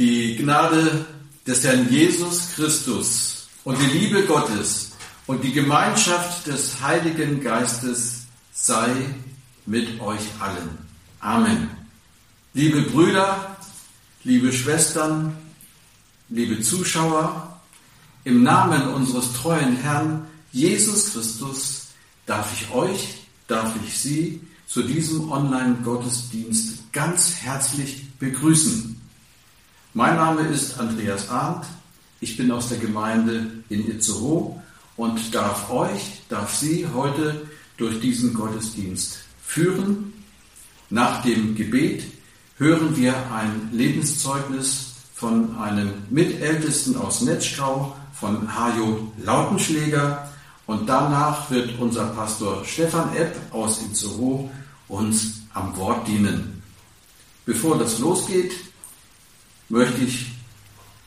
Die Gnade des Herrn Jesus Christus und die Liebe Gottes und die Gemeinschaft des Heiligen Geistes sei mit euch allen. Amen. Liebe Brüder, liebe Schwestern, liebe Zuschauer, im Namen unseres treuen Herrn Jesus Christus darf ich euch, darf ich Sie zu diesem Online-Gottesdienst ganz herzlich begrüßen. Mein Name ist Andreas Arndt. Ich bin aus der Gemeinde in Itzehoe und darf euch, darf Sie heute durch diesen Gottesdienst führen. Nach dem Gebet hören wir ein Lebenszeugnis von einem Mitältesten aus Netschkau, von Hajo Lautenschläger. Und danach wird unser Pastor Stefan Epp aus Itzehoe uns am Wort dienen. Bevor das losgeht, möchte ich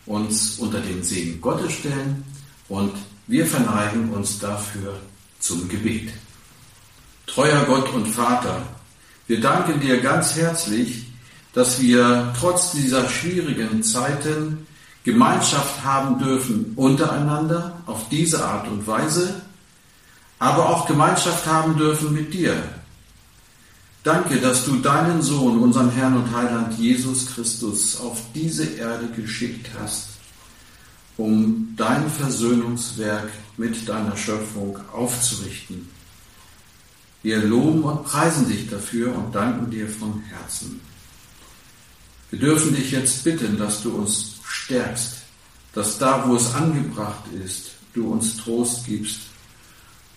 uns unter den Segen Gottes stellen und wir verneigen uns dafür zum Gebet. Treuer Gott und Vater, wir danken dir ganz herzlich, dass wir trotz dieser schwierigen Zeiten Gemeinschaft haben dürfen untereinander auf diese Art und Weise, aber auch Gemeinschaft haben dürfen mit dir, Danke, dass du deinen Sohn, unseren Herrn und Heiland Jesus Christus, auf diese Erde geschickt hast, um dein Versöhnungswerk mit deiner Schöpfung aufzurichten. Wir loben und preisen dich dafür und danken dir von Herzen. Wir dürfen dich jetzt bitten, dass du uns stärkst, dass da, wo es angebracht ist, du uns Trost gibst.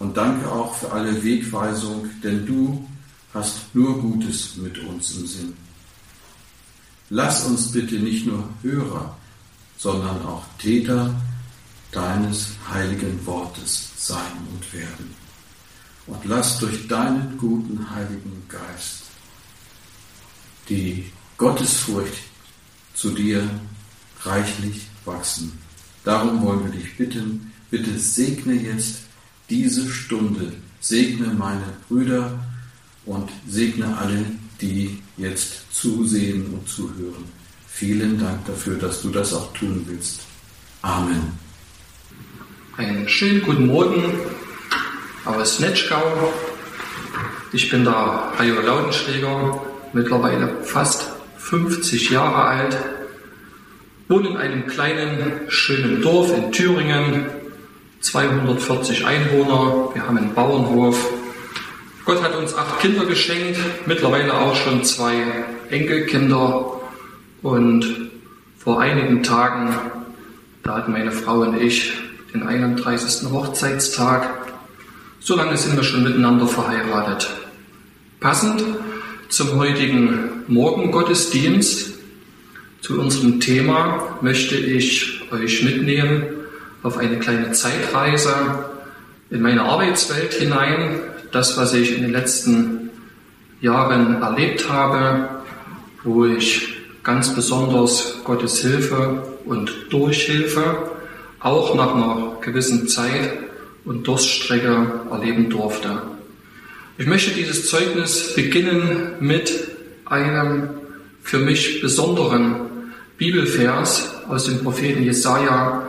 Und danke auch für alle Wegweisung, denn du hast nur Gutes mit uns im Sinn. Lass uns bitte nicht nur Hörer, sondern auch Täter deines heiligen Wortes sein und werden. Und lass durch deinen guten heiligen Geist die Gottesfurcht zu dir reichlich wachsen. Darum wollen wir dich bitten, bitte segne jetzt diese Stunde, segne meine Brüder, und segne alle, die jetzt zusehen und zuhören. Vielen Dank dafür, dass du das auch tun willst. Amen. Einen schönen guten Morgen aus Netschgau. Ich bin der Hajo Lautenschläger, mittlerweile fast 50 Jahre alt, wohne in einem kleinen, schönen Dorf in Thüringen, 240 Einwohner. Wir haben einen Bauernhof Gott hat uns acht Kinder geschenkt, mittlerweile auch schon zwei Enkelkinder. Und vor einigen Tagen, da hatten meine Frau und ich den 31. Hochzeitstag. So lange sind wir schon miteinander verheiratet. Passend zum heutigen Morgengottesdienst, zu unserem Thema, möchte ich euch mitnehmen auf eine kleine Zeitreise in meine Arbeitswelt hinein, das, was ich in den letzten Jahren erlebt habe, wo ich ganz besonders Gottes Hilfe und Durchhilfe auch nach einer gewissen Zeit und Durststrecke erleben durfte. Ich möchte dieses Zeugnis beginnen mit einem für mich besonderen Bibelvers aus dem Propheten Jesaja,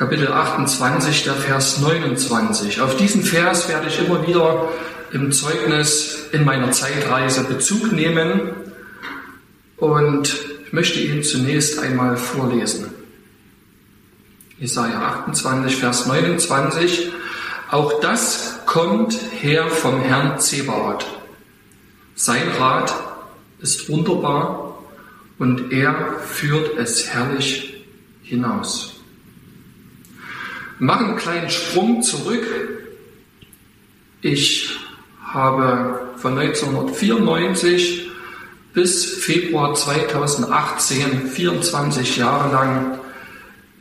Kapitel 28, der Vers 29. Auf diesen Vers werde ich immer wieder im Zeugnis in meiner Zeitreise Bezug nehmen und ich möchte ihn zunächst einmal vorlesen. Jesaja 28, Vers 29. Auch das kommt her vom Herrn Zebaoth. Sein Rat ist wunderbar und er führt es herrlich hinaus. Wir machen einen kleinen Sprung zurück. Ich habe von 1994 bis Februar 2018 24 Jahre lang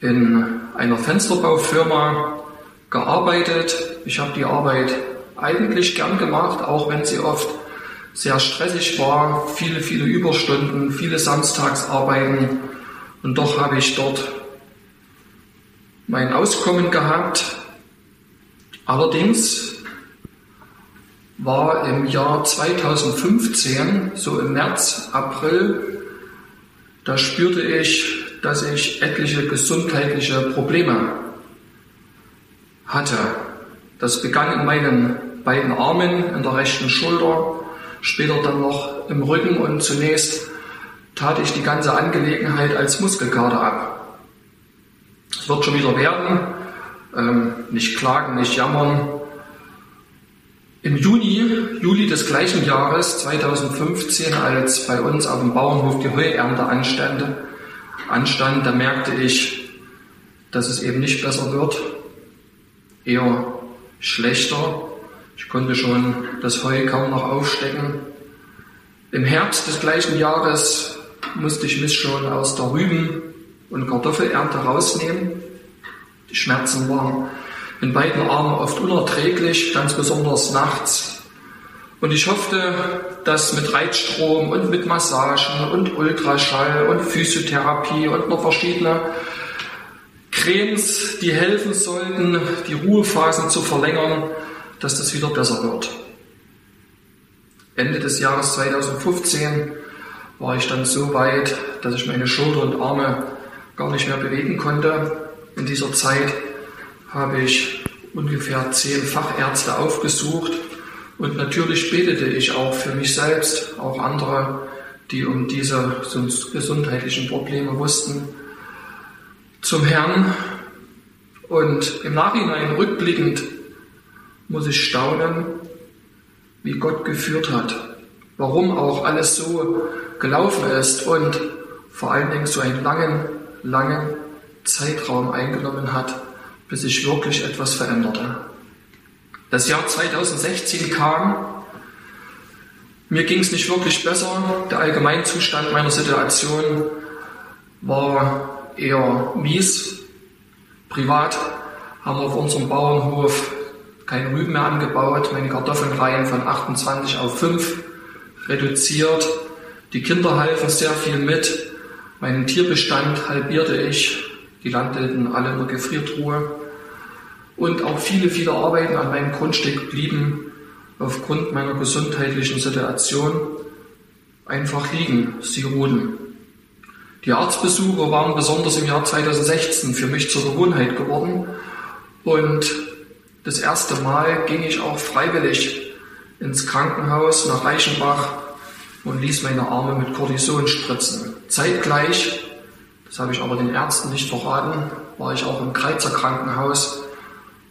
in einer Fensterbaufirma gearbeitet. Ich habe die Arbeit eigentlich gern gemacht, auch wenn sie oft sehr stressig war, viele, viele Überstunden, viele Samstagsarbeiten. Und doch habe ich dort mein Auskommen gehabt. Allerdings war im Jahr 2015, so im März, April, da spürte ich, dass ich etliche gesundheitliche Probleme hatte. Das begann in meinen beiden Armen, in der rechten Schulter, später dann noch im Rücken und zunächst tat ich die ganze Angelegenheit als Muskelkater ab. Es wird schon wieder werden, ähm, nicht klagen, nicht jammern. Im Juni, Juli des gleichen Jahres 2015, als bei uns auf dem Bauernhof die Heuernte anstand, anstand, da merkte ich, dass es eben nicht besser wird, eher schlechter. Ich konnte schon das Heu kaum noch aufstecken. Im Herbst des gleichen Jahres musste ich mich schon aus der Rüben- und Kartoffelernte rausnehmen. Die Schmerzen waren in beiden Armen oft unerträglich, ganz besonders nachts. Und ich hoffte, dass mit Reitstrom und mit Massagen und Ultraschall und Physiotherapie und noch verschiedene Cremes, die helfen sollten, die Ruhephasen zu verlängern, dass das wieder besser wird. Ende des Jahres 2015 war ich dann so weit, dass ich meine Schulter und Arme gar nicht mehr bewegen konnte. In dieser Zeit habe ich ungefähr zehn Fachärzte aufgesucht und natürlich betete ich auch für mich selbst, auch andere, die um diese gesundheitlichen Probleme wussten, zum Herrn. Und im Nachhinein rückblickend muss ich staunen, wie Gott geführt hat, warum auch alles so gelaufen ist und vor allen Dingen so einen langen, langen Zeitraum eingenommen hat, bis sich wirklich etwas veränderte. Das Jahr 2016 kam, mir ging es nicht wirklich besser, der Allgemeinzustand meiner Situation war eher mies. Privat haben wir auf unserem Bauernhof keine Rüben mehr angebaut, meine Kartoffelreihen von 28 auf 5 reduziert. Die Kinder halfen sehr viel mit. Meinen Tierbestand halbierte ich. Die landeten alle in der Gefriertruhe. Und auch viele, viele Arbeiten an meinem Grundstück blieben aufgrund meiner gesundheitlichen Situation einfach liegen. Sie ruhen. Die Arztbesuche waren besonders im Jahr 2016 für mich zur Gewohnheit geworden. Und das erste Mal ging ich auch freiwillig ins Krankenhaus nach Reichenbach und ließ meine Arme mit Cortison spritzen. Zeitgleich, das habe ich aber den Ärzten nicht verraten, war ich auch im Kreizer Krankenhaus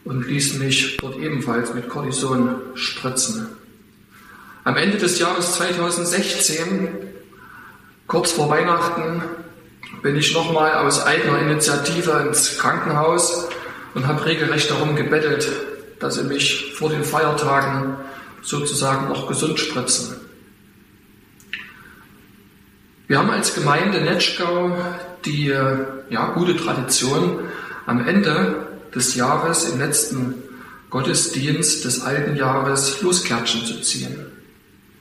und ließ mich dort ebenfalls mit Cortison spritzen. Am Ende des Jahres 2016, kurz vor Weihnachten, bin ich nochmal aus eigener Initiative ins Krankenhaus und habe regelrecht darum gebettelt, dass sie mich vor den Feiertagen sozusagen noch gesund spritzen. Wir haben als Gemeinde Netschgau die ja, gute Tradition, am Ende des Jahres, im letzten Gottesdienst des alten Jahres, Loskärtchen zu ziehen.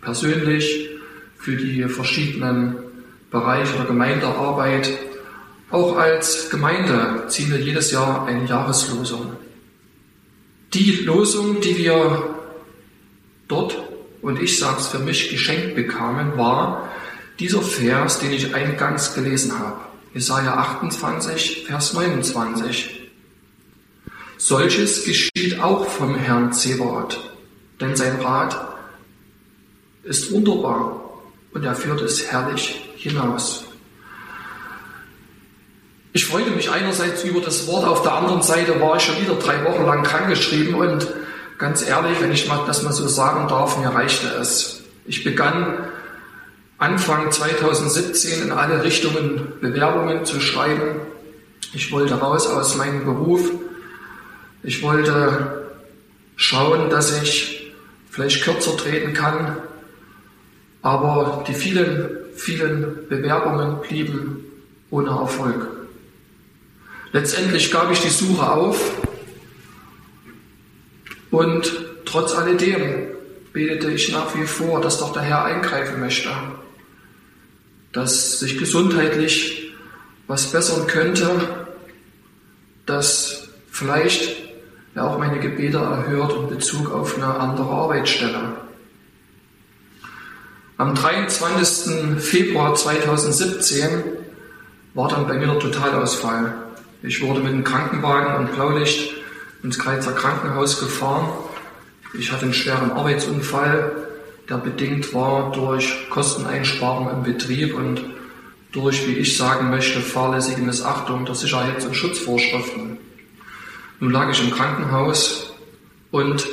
Persönlich für die verschiedenen Bereiche der Gemeindearbeit. Auch als Gemeinde ziehen wir jedes Jahr eine Jahreslosung. Die Losung, die wir dort, und ich sage es für mich, geschenkt bekamen, war, dieser Vers, den ich eingangs gelesen habe, Jesaja 28, Vers 29. Solches geschieht auch vom Herrn Zebaoth, denn sein Rat ist wunderbar und er führt es herrlich hinaus. Ich freute mich einerseits über das Wort, auf der anderen Seite war ich schon wieder drei Wochen lang krankgeschrieben und ganz ehrlich, wenn ich das mal so sagen darf, mir reichte es. Ich begann Anfang 2017 in alle Richtungen Bewerbungen zu schreiben. Ich wollte raus aus meinem Beruf. Ich wollte schauen, dass ich vielleicht kürzer treten kann. Aber die vielen, vielen Bewerbungen blieben ohne Erfolg. Letztendlich gab ich die Suche auf und trotz alledem betete ich nach wie vor, dass doch der Herr eingreifen möchte dass sich gesundheitlich was bessern könnte, dass vielleicht er auch meine Gebete erhört in Bezug auf eine andere Arbeitsstelle. Am 23. Februar 2017 war dann bei mir der Totalausfall. Ich wurde mit dem Krankenwagen und Blaulicht ins Kreizer Krankenhaus gefahren. Ich hatte einen schweren Arbeitsunfall, der bedingt war durch Kosteneinsparungen im Betrieb und durch, wie ich sagen möchte, fahrlässige Missachtung der Sicherheits- und Schutzvorschriften. Nun lag ich im Krankenhaus und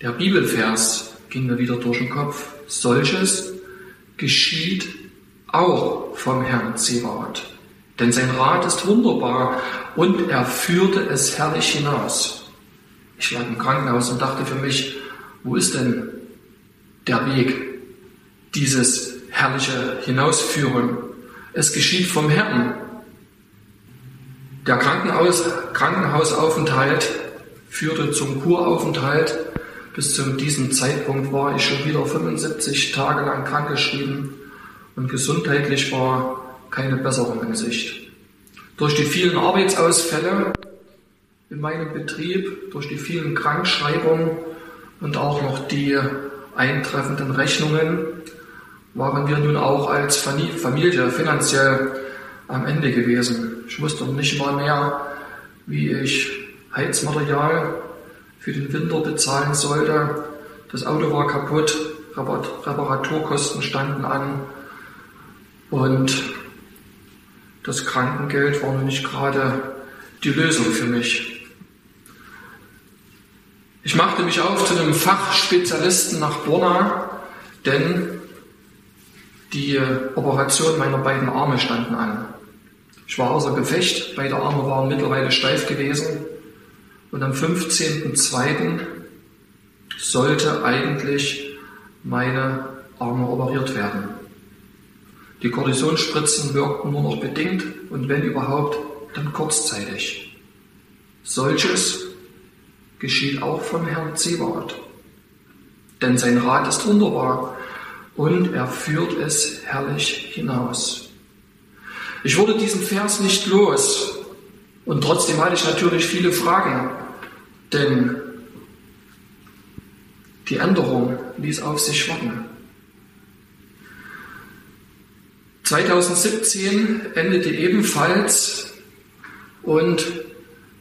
der Bibelvers ging mir wieder durch den Kopf. Solches geschieht auch vom Herrn Zebaoth. Denn sein Rat ist wunderbar und er führte es herrlich hinaus. Ich lag im Krankenhaus und dachte für mich, wo ist denn der Weg, dieses herrliche Hinausführen? Es geschieht vom Herrn. Der Krankenhaus, Krankenhausaufenthalt führte zum Kuraufenthalt. Bis zu diesem Zeitpunkt war ich schon wieder 75 Tage lang krankgeschrieben und gesundheitlich war keine Besserung in Sicht. Durch die vielen Arbeitsausfälle in meinem Betrieb, durch die vielen Krankschreibungen und auch noch die eintreffenden Rechnungen waren wir nun auch als Familie finanziell am Ende gewesen. Ich wusste nicht mal mehr, wie ich Heizmaterial für den Winter bezahlen sollte. Das Auto war kaputt, Reparaturkosten standen an und das Krankengeld war noch nicht gerade die Lösung für mich. Ich machte mich auf zu einem Fachspezialisten nach Borna, denn die Operation meiner beiden Arme standen an. Ich war außer Gefecht, beide Arme waren mittlerweile steif gewesen und am 15.02. sollte eigentlich meine Arme operiert werden. Die Kortisonspritzen wirkten nur noch bedingt und wenn überhaupt, dann kurzzeitig. Solches geschieht auch vom Herrn Zebaoth. Denn sein Rat ist wunderbar und er führt es herrlich hinaus. Ich wurde diesen Vers nicht los und trotzdem hatte ich natürlich viele Fragen, denn die Änderung ließ auf sich warten. 2017 endete ebenfalls und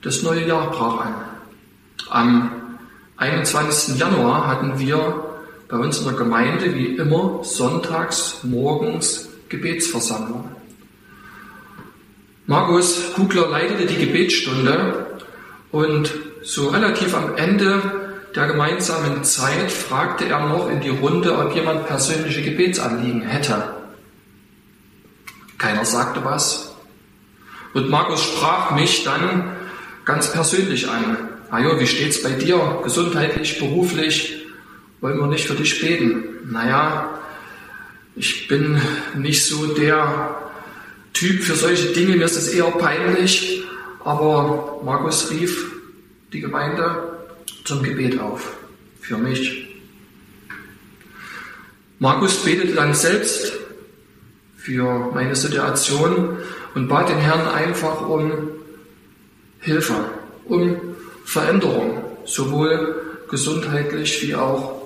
das neue Jahr brach an. Am 21. Januar hatten wir bei uns in der Gemeinde wie immer sonntags morgens Gebetsversammlung. Markus Kugler leitete die Gebetsstunde und so relativ am Ende der gemeinsamen Zeit fragte er noch in die Runde, ob jemand persönliche Gebetsanliegen hätte. Keiner sagte was. Und Markus sprach mich dann ganz persönlich an. Ajo, wie steht's bei dir? Gesundheitlich, beruflich? Wollen wir nicht für dich beten? Naja, ich bin nicht so der Typ für solche Dinge, mir ist es eher peinlich. Aber Markus rief die Gemeinde zum Gebet auf. Für mich. Markus betete dann selbst für meine Situation und bat den Herrn einfach um Hilfe, um Veränderung, sowohl gesundheitlich wie auch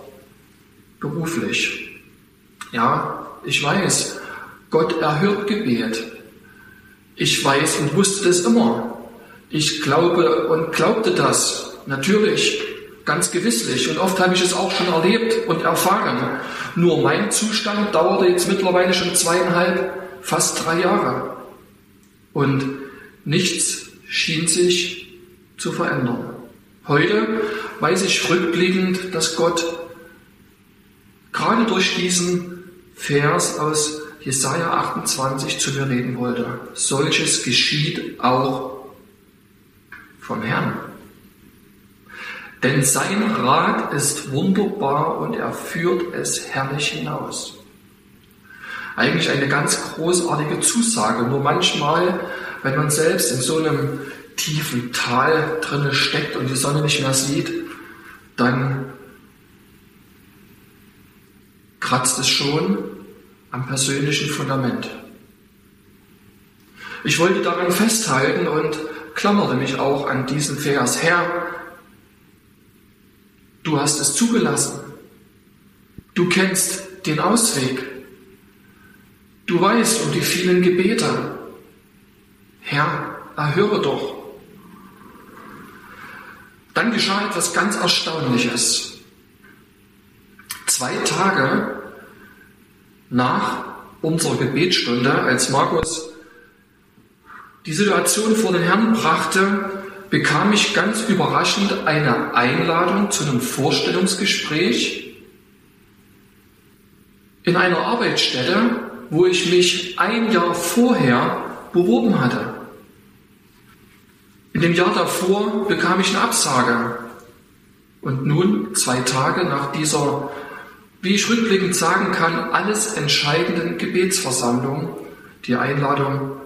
beruflich. Ja, ich weiß, Gott erhört Gebet. Ich weiß und wusste es immer. Ich glaube und glaubte das, natürlich, ganz gewisslich. Und oft habe ich es auch schon erlebt und erfahren. Nur mein Zustand dauerte jetzt mittlerweile schon zweieinhalb, fast drei Jahre. Und nichts schien sich zu verändern. Heute weiß ich rückblickend, dass Gott gerade durch diesen Vers aus Jesaja 28 zu mir reden wollte. Solches geschieht auch vom Herrn. Denn sein Rat ist wunderbar und er führt es herrlich hinaus. Eigentlich eine ganz großartige Zusage. Nur manchmal, wenn man selbst in so einem tiefen Tal drinne steckt und die Sonne nicht mehr sieht, dann kratzt es schon am persönlichen Fundament. Ich wollte daran festhalten und klammerte mich auch an diesen Vers. Herr, Du hast es zugelassen. Du kennst den Ausweg. Du weißt um die vielen Gebete. Herr, erhöre doch. Dann geschah etwas ganz Erstaunliches. Zwei Tage nach unserer Gebetsstunde, als Markus die Situation vor den Herrn brachte, bekam ich ganz überraschend eine Einladung zu einem Vorstellungsgespräch in einer Arbeitsstätte, wo ich mich ein Jahr vorher beworben hatte. In dem Jahr davor bekam ich eine Absage. Und nun, zwei Tage nach dieser, wie ich rückblickend sagen kann, alles entscheidenden Gebetsversammlung, die Einladung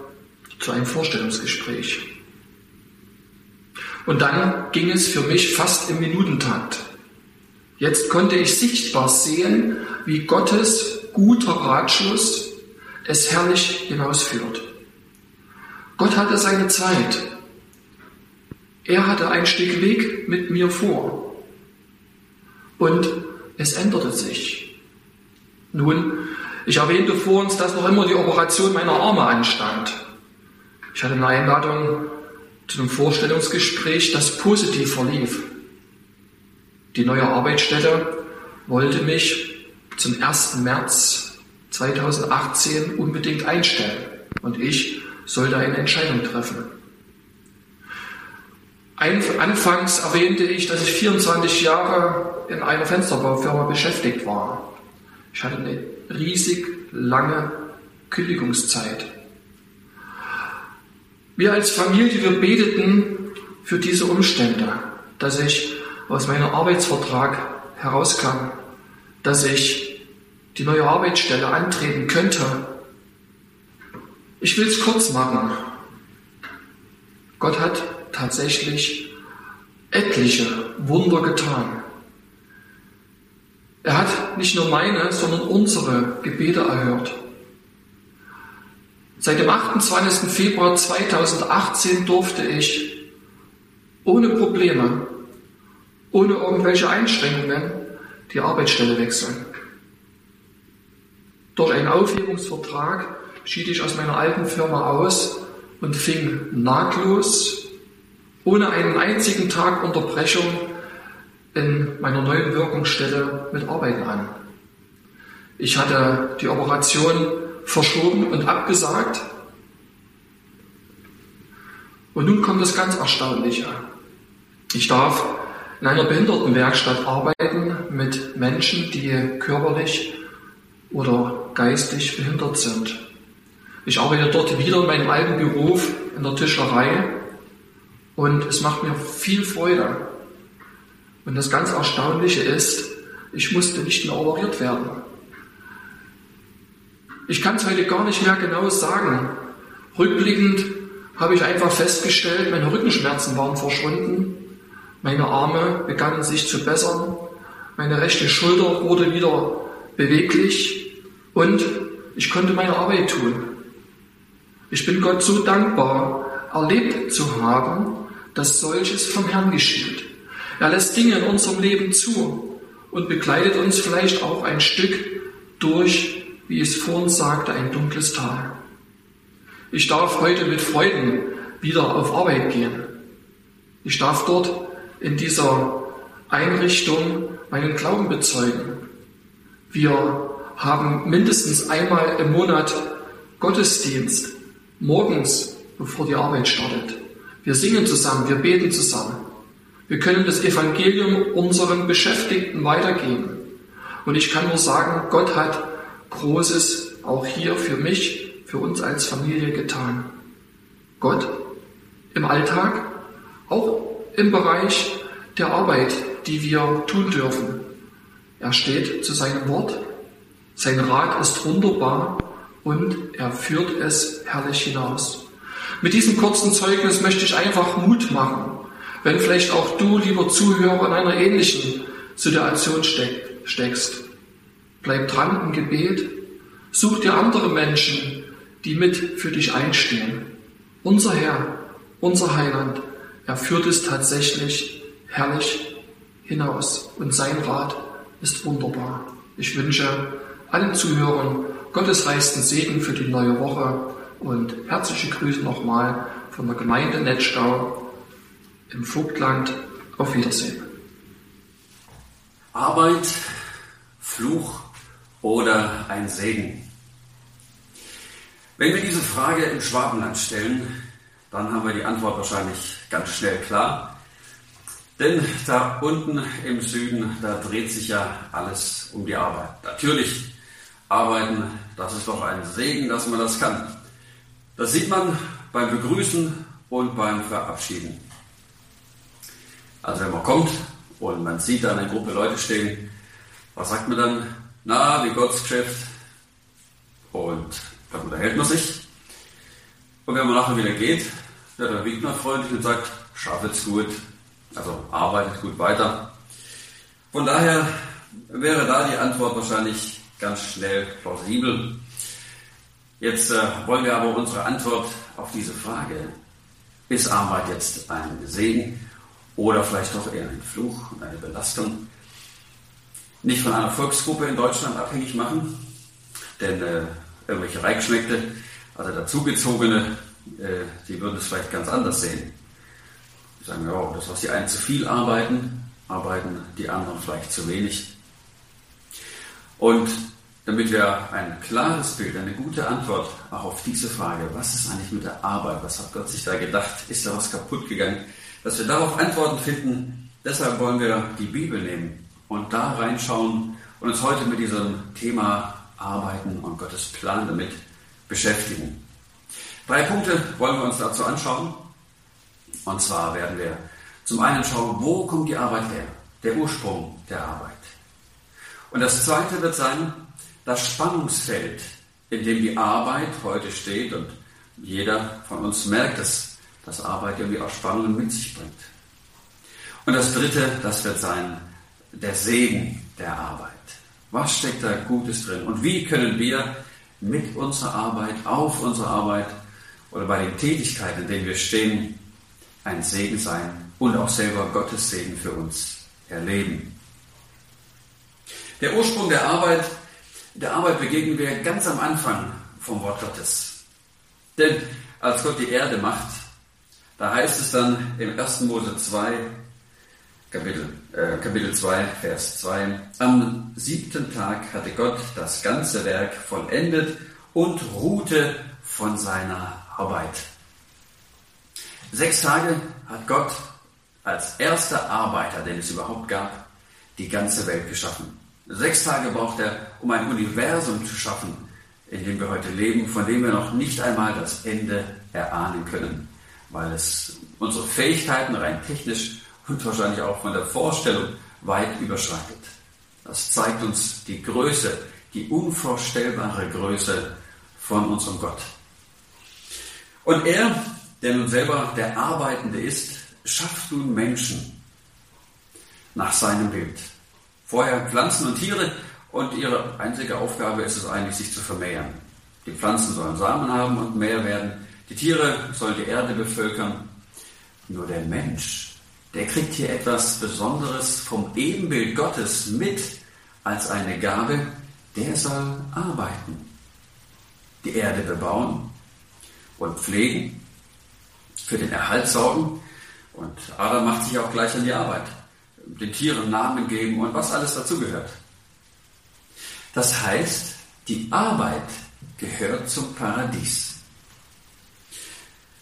zu einem Vorstellungsgespräch. Und dann ging es für mich fast im Minutentakt. Jetzt konnte ich sichtbar sehen, wie Gottes guter Ratschluss es herrlich hinausführt. Gott hatte seine Zeit. Er hatte ein Stück Weg mit mir vor. Und es änderte sich. Nun, ich erwähnte vor uns, dass noch immer die Operation meiner Arme anstand. Ich hatte eine Einladung zu einem Vorstellungsgespräch, das positiv verlief. Die neue Arbeitsstätte wollte mich zum 1. März 2018 unbedingt einstellen und ich sollte eine Entscheidung treffen. Anfangs erwähnte ich, dass ich 24 Jahre in einer Fensterbaufirma beschäftigt war. Ich hatte eine riesig lange Kündigungszeit. Wir als Familie, wir beteten für diese Umstände, dass ich aus meinem Arbeitsvertrag herauskam, dass ich die neue Arbeitsstelle antreten könnte. Ich will es kurz machen. Gott hat tatsächlich etliche Wunder getan. Er hat nicht nur meine, sondern unsere Gebete erhört. Seit dem 28. Februar 2018 durfte ich ohne Probleme, ohne irgendwelche Einschränkungen die Arbeitsstelle wechseln. Durch einen Aufhebungsvertrag schied ich aus meiner alten Firma aus und fing nahtlos, ohne einen einzigen Tag Unterbrechung in meiner neuen Wirkungsstelle mit Arbeiten an. Ich hatte die Operation verschoben und abgesagt. Und nun kommt das ganz Erstaunliche. Ich darf in einer Behindertenwerkstatt arbeiten mit Menschen, die körperlich oder geistig behindert sind. Ich arbeite dort wieder in meinem alten Beruf in der Tischlerei und es macht mir viel Freude. Und das ganz Erstaunliche ist, ich musste nicht mehr operiert werden. Ich kann es heute gar nicht mehr genau sagen. Rückblickend habe ich einfach festgestellt, meine Rückenschmerzen waren verschwunden, meine Arme begannen sich zu bessern, meine rechte Schulter wurde wieder beweglich und ich konnte meine Arbeit tun. Ich bin Gott so dankbar, erlebt zu haben, dass solches vom Herrn geschieht. Er lässt Dinge in unserem Leben zu und begleitet uns vielleicht auch ein Stück durch wie es vor uns sagte, ein dunkles Tal. Ich darf heute mit Freuden wieder auf Arbeit gehen. Ich darf dort in dieser Einrichtung meinen Glauben bezeugen. Wir haben mindestens einmal im Monat Gottesdienst, morgens, bevor die Arbeit startet. Wir singen zusammen, wir beten zusammen. Wir können das Evangelium unseren Beschäftigten weitergeben. Und ich kann nur sagen, Gott hat Großes auch hier für mich, für uns als Familie getan. Gott im Alltag, auch im Bereich der Arbeit, die wir tun dürfen. Er steht zu seinem Wort, sein Rat ist wunderbar und er führt es herrlich hinaus. Mit diesem kurzen Zeugnis möchte ich einfach Mut machen, wenn vielleicht auch du, lieber Zuhörer, in einer ähnlichen Situation steckst. Bleib dran im Gebet. Such dir andere Menschen, die mit für dich einstehen. Unser Herr, unser Heiland, er führt es tatsächlich herrlich hinaus und sein Rat ist wunderbar. Ich wünsche allen Zuhörern Gottes reichsten Segen für die neue Woche und herzliche Grüße nochmal von der Gemeinde Netzstau im Vogtland. Auf Wiedersehen. Arbeit, Fluch oder ein Segen? Wenn wir diese Frage im Schwabenland stellen, dann haben wir die Antwort wahrscheinlich ganz schnell klar. Denn da unten im Süden, da dreht sich ja alles um die Arbeit. Natürlich, arbeiten, das ist doch ein Segen, dass man das kann. Das sieht man beim Begrüßen und beim Verabschieden. Also wenn man kommt und man sieht da eine Gruppe Leute stehen, was sagt man dann? Na, wie Gottes Geschäft? Und dann unterhält man sich. Und wenn man nachher wieder geht, ja, dann winkt man freundlich und sagt, schaffet's gut, also arbeitet gut weiter. Von daher wäre da die Antwort wahrscheinlich ganz schnell plausibel. Jetzt äh, wollen wir aber unsere Antwort auf diese Frage, ist Arbeit jetzt ein Segen oder vielleicht doch eher ein Fluch und eine Belastung, nicht von einer Volksgruppe in Deutschland abhängig machen, denn äh, irgendwelche Reichschmeckte, also dazugezogene, äh, die würden es vielleicht ganz anders sehen. Die sagen, ja, das, was die einen zu viel arbeiten, arbeiten die anderen vielleicht zu wenig. Und damit wir ein klares Bild, eine gute Antwort auch auf diese Frage, was ist eigentlich mit der Arbeit, was hat Gott sich da gedacht, ist da was kaputt gegangen, dass wir darauf Antworten finden, deshalb wollen wir die Bibel nehmen und da reinschauen und uns heute mit diesem Thema Arbeiten und Gottes Plan damit beschäftigen. Drei Punkte wollen wir uns dazu anschauen. Und zwar werden wir zum einen schauen, wo kommt die Arbeit her? Der Ursprung der Arbeit. Und das zweite wird sein, das Spannungsfeld, in dem die Arbeit heute steht. Und jeder von uns merkt, dass, dass Arbeit irgendwie auch Spannungen mit sich bringt. Und das dritte, das wird sein, der Segen der Arbeit. Was steckt da Gutes drin? Und wie können wir mit unserer Arbeit, auf unserer Arbeit oder bei den Tätigkeiten, in denen wir stehen, ein Segen sein und auch selber Gottes Segen für uns erleben. Der Ursprung der Arbeit, der Arbeit begegnen wir ganz am Anfang vom Wort Gottes. Denn als Gott die Erde macht, da heißt es dann im 1. Mose 2, Kapitel, äh, Kapitel 2, Vers 2, am siebten Tag hatte Gott das ganze Werk vollendet und ruhte von seiner Arbeit. Sechs Tage hat Gott als erster Arbeiter, den es überhaupt gab, die ganze Welt geschaffen. Sechs Tage braucht er, um ein Universum zu schaffen, in dem wir heute leben, von dem wir noch nicht einmal das Ende erahnen können, weil es unsere Fähigkeiten rein technisch und wahrscheinlich auch von der Vorstellung weit überschreitet. Das zeigt uns die Größe, die unvorstellbare Größe von unserem Gott. Und er der nun selber der Arbeitende ist, schafft nun Menschen nach seinem Bild. Vorher Pflanzen und Tiere und ihre einzige Aufgabe ist es eigentlich, sich zu vermehren. Die Pflanzen sollen Samen haben und mehr werden. Die Tiere sollen die Erde bevölkern. Nur der Mensch, der kriegt hier etwas Besonderes vom Ebenbild Gottes mit als eine Gabe. Der soll arbeiten, die Erde bebauen und pflegen für den Erhalt sorgen. Und Adam macht sich auch gleich an die Arbeit. Den Tieren Namen geben und was alles dazugehört. Das heißt, die Arbeit gehört zum Paradies.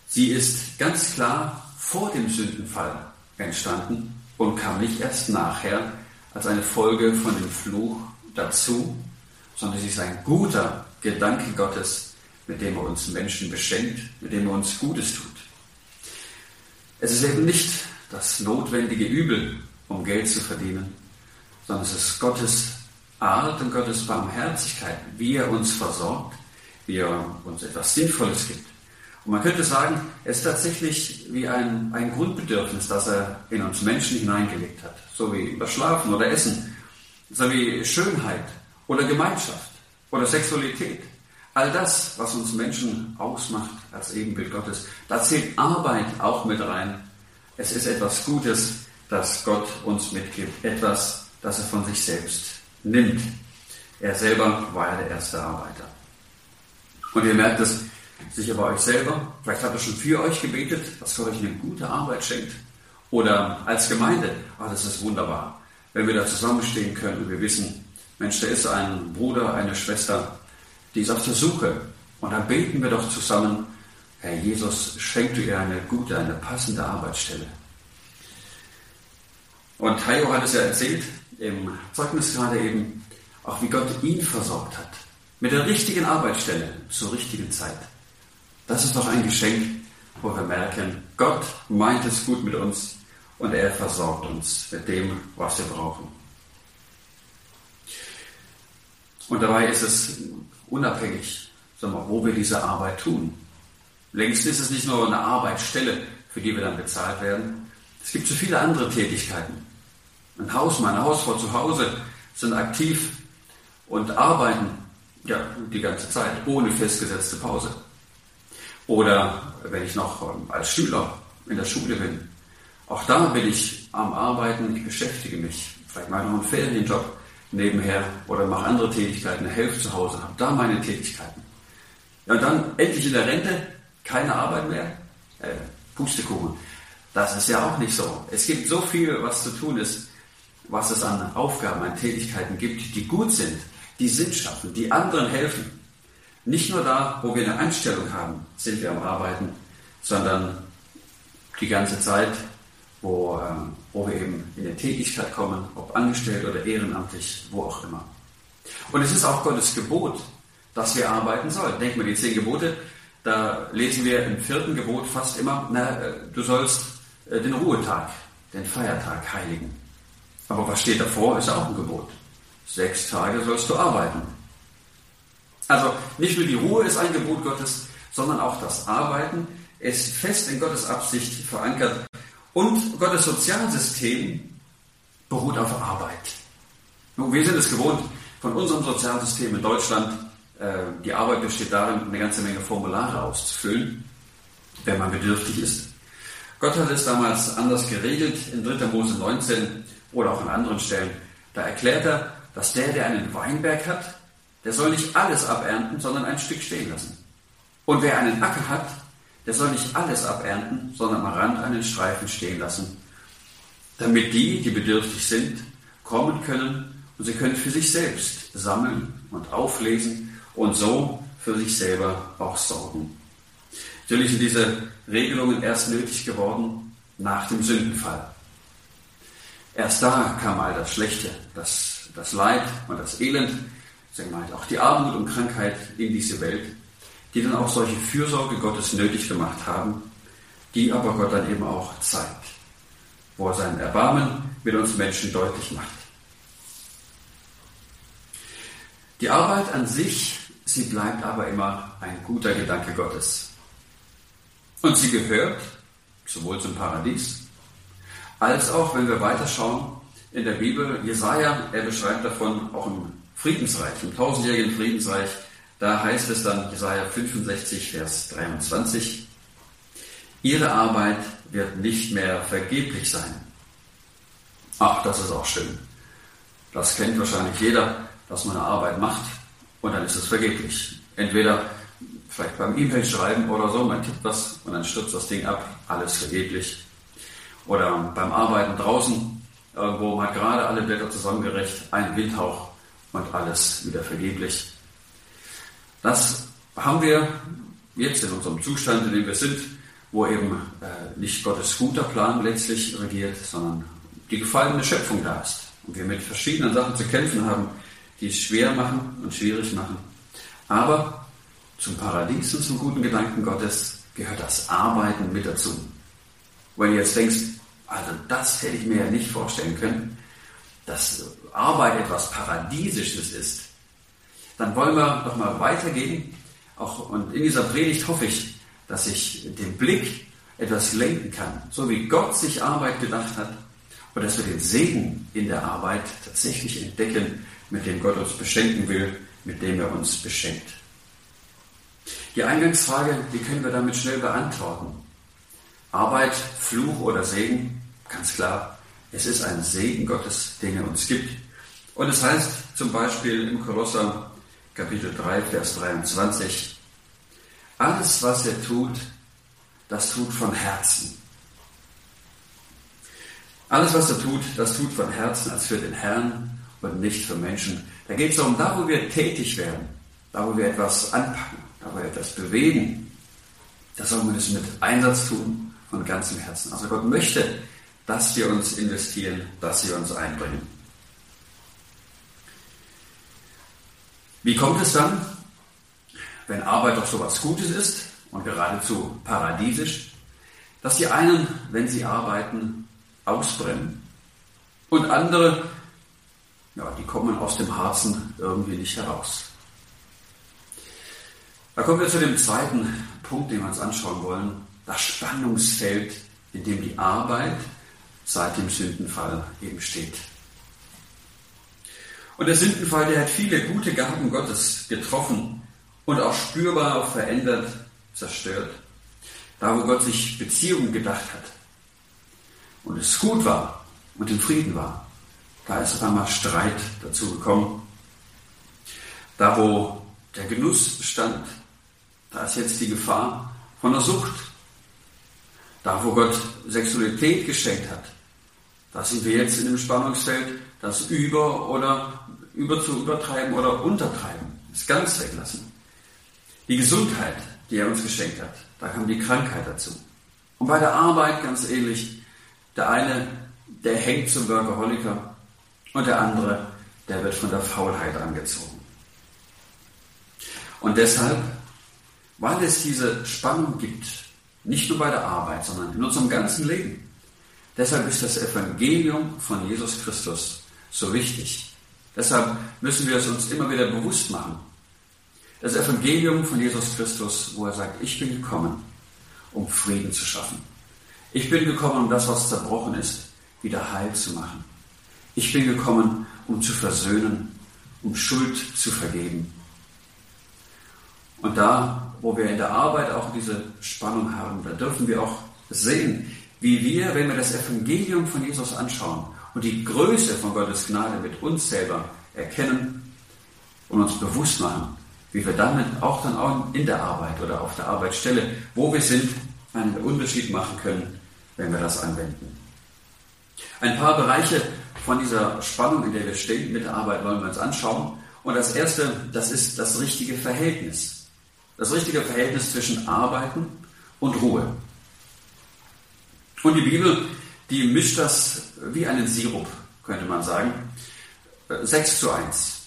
Sie ist ganz klar vor dem Sündenfall entstanden und kam nicht erst nachher als eine Folge von dem Fluch dazu, sondern sie ist ein guter Gedanke Gottes, mit dem er uns Menschen beschenkt, mit dem er uns Gutes tut. Es ist eben nicht das notwendige Übel, um Geld zu verdienen, sondern es ist Gottes Art und Gottes Barmherzigkeit, wie er uns versorgt, wie er uns etwas Sinnvolles gibt. Und man könnte sagen, es ist tatsächlich wie ein, ein Grundbedürfnis, das er in uns Menschen hineingelegt hat. So wie über Schlafen oder Essen, so wie Schönheit oder Gemeinschaft oder Sexualität. All das, was uns Menschen ausmacht als Ebenbild Gottes, da zählt Arbeit auch mit rein. Es ist etwas Gutes, das Gott uns mitgibt, etwas, das er von sich selbst nimmt. Er selber war ja der erste Arbeiter. Und ihr merkt es sicher bei euch selber. Vielleicht habt ihr schon für euch gebetet, dass Gott euch eine gute Arbeit schenkt. Oder als Gemeinde, ah, das ist wunderbar, wenn wir da zusammenstehen können und wir wissen, Mensch, da ist ein Bruder, eine Schwester, die ist auf der Suche. Und dann beten wir doch zusammen, Herr Jesus, schenk du ihr eine gute, eine passende Arbeitsstelle. Und Tayo hat es ja erzählt, im Zeugnis gerade eben, auch wie Gott ihn versorgt hat. Mit der richtigen Arbeitsstelle zur richtigen Zeit. Das ist doch ein Geschenk, wo wir merken, Gott meint es gut mit uns und er versorgt uns mit dem, was wir brauchen. Und dabei ist es unabhängig, wir, wo wir diese Arbeit tun. Längst ist es nicht nur eine Arbeitsstelle, für die wir dann bezahlt werden. Es gibt so viele andere Tätigkeiten. Ein Hausmann, eine Hausfrau zu Hause sind aktiv und arbeiten ja, die ganze Zeit ohne festgesetzte Pause. Oder wenn ich noch ähm, als Schüler in der Schule bin, auch da bin ich am Arbeiten, ich beschäftige mich. Vielleicht mache ich noch einen Ferienjob nebenher oder mache andere Tätigkeiten, helfe zu Hause, habe da meine Tätigkeiten. Ja, und dann endlich in der Rente keine Arbeit mehr. Äh, Pustekuchen. Das ist ja auch nicht so. Es gibt so viel, was zu tun ist, was es an Aufgaben, an Tätigkeiten gibt, die gut sind, die Sinn schaffen, die anderen helfen. Nicht nur da, wo wir eine Einstellung haben, sind wir am Arbeiten, sondern die ganze Zeit, wo, ähm, wo wir eben in eine Tätigkeit kommen, ob angestellt oder ehrenamtlich, wo auch immer. Und es ist auch Gottes Gebot, dass wir arbeiten sollen. Denkt mal, die zehn Gebote, da lesen wir im vierten Gebot fast immer, na, äh, du sollst äh, den Ruhetag, den Feiertag heiligen. Aber was steht davor, ist auch ein Gebot. Sechs Tage sollst du arbeiten. Also nicht nur die Ruhe ist ein Gebot Gottes, sondern auch das Arbeiten ist fest in Gottes Absicht verankert. Und Gottes Sozialsystem beruht auf Arbeit. Nun, wir sind es gewohnt von unserem Sozialsystem in Deutschland, äh, die Arbeit besteht darin, eine ganze Menge Formulare auszufüllen, wenn man bedürftig ist. Gott hat es damals anders geregelt, in 3. Mose 19 oder auch an anderen Stellen. Da erklärt er, dass der, der einen Weinberg hat, der soll nicht alles abernten, sondern ein Stück stehen lassen. Und wer einen Acker hat, der soll nicht alles abernten, sondern am Rand einen Streifen stehen lassen, damit die, die bedürftig sind, kommen können und sie können für sich selbst sammeln und auflesen und so für sich selber auch sorgen. Natürlich sind diese Regelungen erst nötig geworden nach dem Sündenfall. Erst da kam all das Schlechte, das, das Leid und das Elend, sagen wir mal, auch die Armut und Krankheit in diese Welt, die dann auch solche Fürsorge Gottes nötig gemacht haben, die aber Gott dann eben auch zeigt, wo er sein Erbarmen mit uns Menschen deutlich macht. Die Arbeit an sich, sie bleibt aber immer ein guter Gedanke Gottes. Und sie gehört sowohl zum Paradies, als auch, wenn wir weiterschauen, in der Bibel, Jesaja, er beschreibt davon auch im Friedensreich, im tausendjährigen Friedensreich, da heißt es dann, Jesaja 65, Vers 23, Ihre Arbeit wird nicht mehr vergeblich sein. Ach, das ist auch schön. Das kennt wahrscheinlich jeder, dass man eine Arbeit macht und dann ist es vergeblich. Entweder vielleicht beim E-Mail schreiben oder so, man tippt was und dann stürzt das Ding ab, alles vergeblich. Oder beim Arbeiten draußen, wo man gerade alle Blätter zusammengerecht, ein Windhauch und alles wieder vergeblich. Das haben wir jetzt in unserem Zustand, in dem wir sind, wo eben äh, nicht Gottes guter Plan letztlich regiert, sondern die gefallene Schöpfung da ist. Und wir mit verschiedenen Sachen zu kämpfen haben, die es schwer machen und schwierig machen. Aber zum Paradies und zum guten Gedanken Gottes gehört das Arbeiten mit dazu. Wenn du jetzt denkst, also das hätte ich mir ja nicht vorstellen können, dass Arbeit etwas Paradiesisches ist, dann wollen wir doch mal weitergehen. Auch, und in dieser Predigt hoffe ich, dass ich den Blick etwas lenken kann, so wie Gott sich Arbeit gedacht hat, und dass wir den Segen in der Arbeit tatsächlich entdecken, mit dem Gott uns beschenken will, mit dem er uns beschenkt. Die Eingangsfrage, die können wir damit schnell beantworten. Arbeit, Fluch oder Segen? Ganz klar, es ist ein Segen Gottes, den er uns gibt. Und es heißt zum Beispiel im Kolosser Kapitel 3, Vers 23, alles, was er tut, das tut von Herzen. Alles, was er tut, das tut von Herzen als für den Herrn und nicht für Menschen. Da geht es darum, da wo wir tätig werden, da wo wir etwas anpacken, da wo wir etwas bewegen, da sollen wir das mit Einsatz tun von ganzem Herzen. Also Gott möchte, dass wir uns investieren, dass wir uns einbringen. Wie kommt es dann, wenn Arbeit doch so was Gutes ist und geradezu paradiesisch, dass die einen, wenn sie arbeiten, ausbrennen und andere, ja, die kommen aus dem Harzen irgendwie nicht heraus. Da kommen wir zu dem zweiten Punkt, den wir uns anschauen wollen, das Spannungsfeld, in dem die Arbeit seit dem Sündenfall eben steht. Und der Sündenfall, der hat viele gute Gaben Gottes getroffen und auch spürbar verändert, zerstört. Da, wo Gott sich Beziehungen gedacht hat und es gut war und in Frieden war, da ist auf einmal Streit dazu gekommen. Da, wo der Genuss stand, da ist jetzt die Gefahr von der Sucht. Da, wo Gott Sexualität geschenkt hat, da sind wir jetzt in dem Spannungsfeld, das über oder über zu übertreiben oder untertreiben, das ganz weglassen. Die Gesundheit, die er uns geschenkt hat, da kam die Krankheit dazu. Und bei der Arbeit ganz ähnlich. Der eine, der hängt zum Workaholiker und der andere, der wird von der Faulheit angezogen. Und deshalb, weil es diese Spannung gibt, nicht nur bei der Arbeit, sondern in unserem ganzen Leben, deshalb ist das Evangelium von Jesus Christus so wichtig. Deshalb müssen wir es uns immer wieder bewusst machen. Das Evangelium von Jesus Christus, wo er sagt, ich bin gekommen, um Frieden zu schaffen. Ich bin gekommen, um das, was zerbrochen ist, wieder heil zu machen. Ich bin gekommen, um zu versöhnen, um Schuld zu vergeben. Und da, wo wir in der Arbeit auch diese Spannung haben, da dürfen wir auch sehen, wie wir, wenn wir das Evangelium von Jesus anschauen und die Größe von Gottes Gnade mit uns selber erkennen und uns bewusst machen, wie wir damit auch dann auch in der Arbeit oder auf der Arbeitsstelle, wo wir sind, einen Unterschied machen können, wenn wir das anwenden. Ein paar Bereiche von dieser Spannung, in der wir stehen mit der Arbeit, wollen wir uns anschauen. Und das erste, das ist das richtige Verhältnis. Das richtige Verhältnis zwischen Arbeiten und Ruhe. Und die Bibel die mischt das wie einen Sirup, könnte man sagen. 6 zu 1.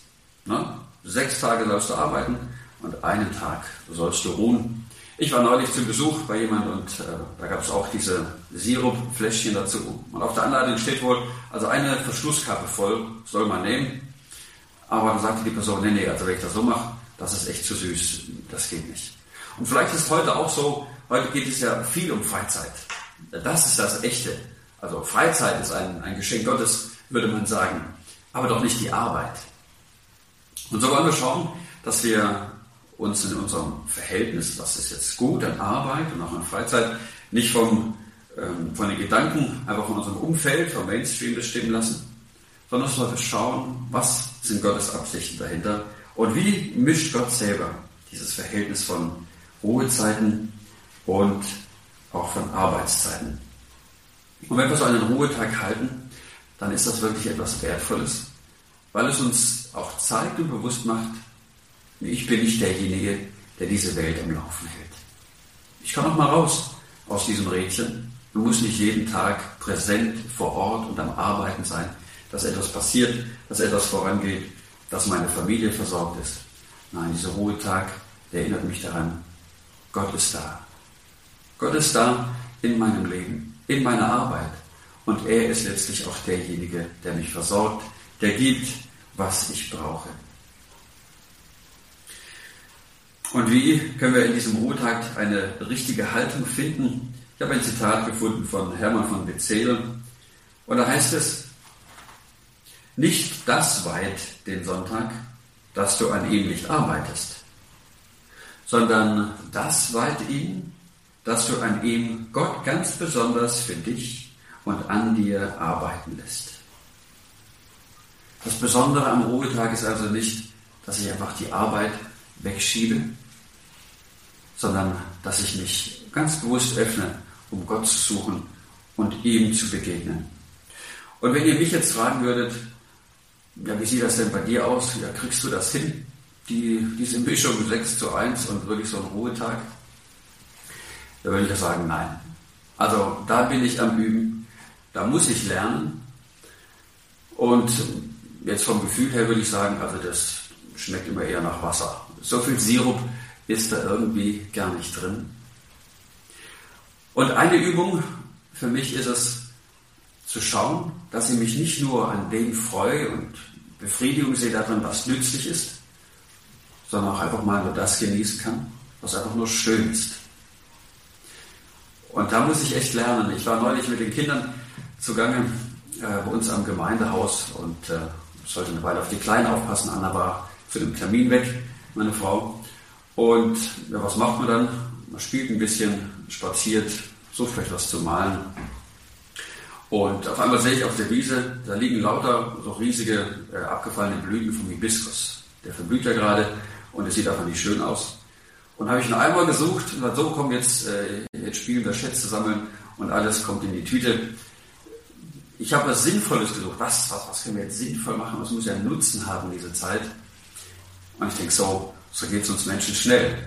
Ne? Sechs Tage sollst du arbeiten und einen Tag sollst du ruhen. Ich war neulich zu Besuch bei jemandem und äh, da gab es auch diese Sirupfläschchen dazu. Und auf der Anleitung steht wohl, also eine Verschlusskappe voll soll man nehmen. Aber dann sagte die Person, nee, nee, also wenn ich das so mache, das ist echt zu süß, das geht nicht. Und vielleicht ist heute auch so, heute geht es ja viel um Freizeit. Das ist das Echte. Also Freizeit ist ein, ein Geschenk Gottes, würde man sagen, aber doch nicht die Arbeit. Und so wollen wir schauen, dass wir uns in unserem Verhältnis, was ist jetzt gut an Arbeit und auch an Freizeit, nicht vom, ähm, von den Gedanken, einfach von unserem Umfeld, vom Mainstream bestimmen lassen, sondern dass wir schauen, was sind Gottes Absichten dahinter und wie mischt Gott selber dieses Verhältnis von Ruhezeiten und auch von Arbeitszeiten. Und wenn wir so einen Ruhetag halten, dann ist das wirklich etwas Wertvolles, weil es uns auch zeigt und bewusst macht, ich bin nicht derjenige, der diese Welt am Laufen hält. Ich kann auch mal raus aus diesem Rädchen und muss nicht jeden Tag präsent vor Ort und am Arbeiten sein, dass etwas passiert, dass etwas vorangeht, dass meine Familie versorgt ist. Nein, dieser Ruhetag, der erinnert mich daran, Gott ist da. Gott ist da in meinem Leben in meiner Arbeit. Und er ist letztlich auch derjenige, der mich versorgt, der gibt, was ich brauche. Und wie können wir in diesem Ruhetag eine richtige Haltung finden? Ich habe ein Zitat gefunden von Hermann von Bezzel. Und da heißt es, nicht das weit den Sonntag, dass du an ihm nicht arbeitest, sondern das weit ihn, dass du an ihm Gott ganz besonders für dich und an dir arbeiten lässt. Das Besondere am Ruhetag ist also nicht, dass ich einfach die Arbeit wegschiebe, sondern dass ich mich ganz bewusst öffne, um Gott zu suchen und ihm zu begegnen. Und wenn ihr mich jetzt fragen würdet, ja, wie sieht das denn bei dir aus? Ja, kriegst du das hin? Die, diese Mischung 6 zu 1 und wirklich so ein Ruhetag? Da würde ich ja sagen, nein. Also da bin ich am Üben, da muss ich lernen. Und jetzt vom Gefühl her würde ich sagen, also das schmeckt immer eher nach Wasser. So viel Sirup ist da irgendwie gar nicht drin. Und eine Übung für mich ist es, zu schauen, dass ich mich nicht nur an dem freue und Befriedigung sehe darin, was nützlich ist, sondern auch einfach mal nur das genießen kann, was einfach nur schön ist. Und da muss ich echt lernen. Ich war neulich mit den Kindern zugange äh, bei uns am Gemeindehaus und äh, sollte eine Weile auf die Kleinen aufpassen. Anna war für den Termin weg, meine Frau. Und ja, was macht man dann? Man spielt ein bisschen, spaziert, sucht vielleicht was zu malen. Und auf einmal sehe ich auf der Wiese, da liegen lauter so riesige äh, abgefallene Blüten vom Hibiskus. Der verblüht ja gerade und es sieht einfach nicht schön aus. Und habe ich einen Eimer gesucht und gesagt, so komm jetzt, äh, jetzt spielen wir Schätze sammeln und alles kommt in die Tüte. Ich habe was Sinnvolles gesucht. Was, was, was können wir jetzt sinnvoll machen? Was muss ja einen Nutzen haben, diese Zeit? Und ich denke, so, so geht es uns Menschen schnell.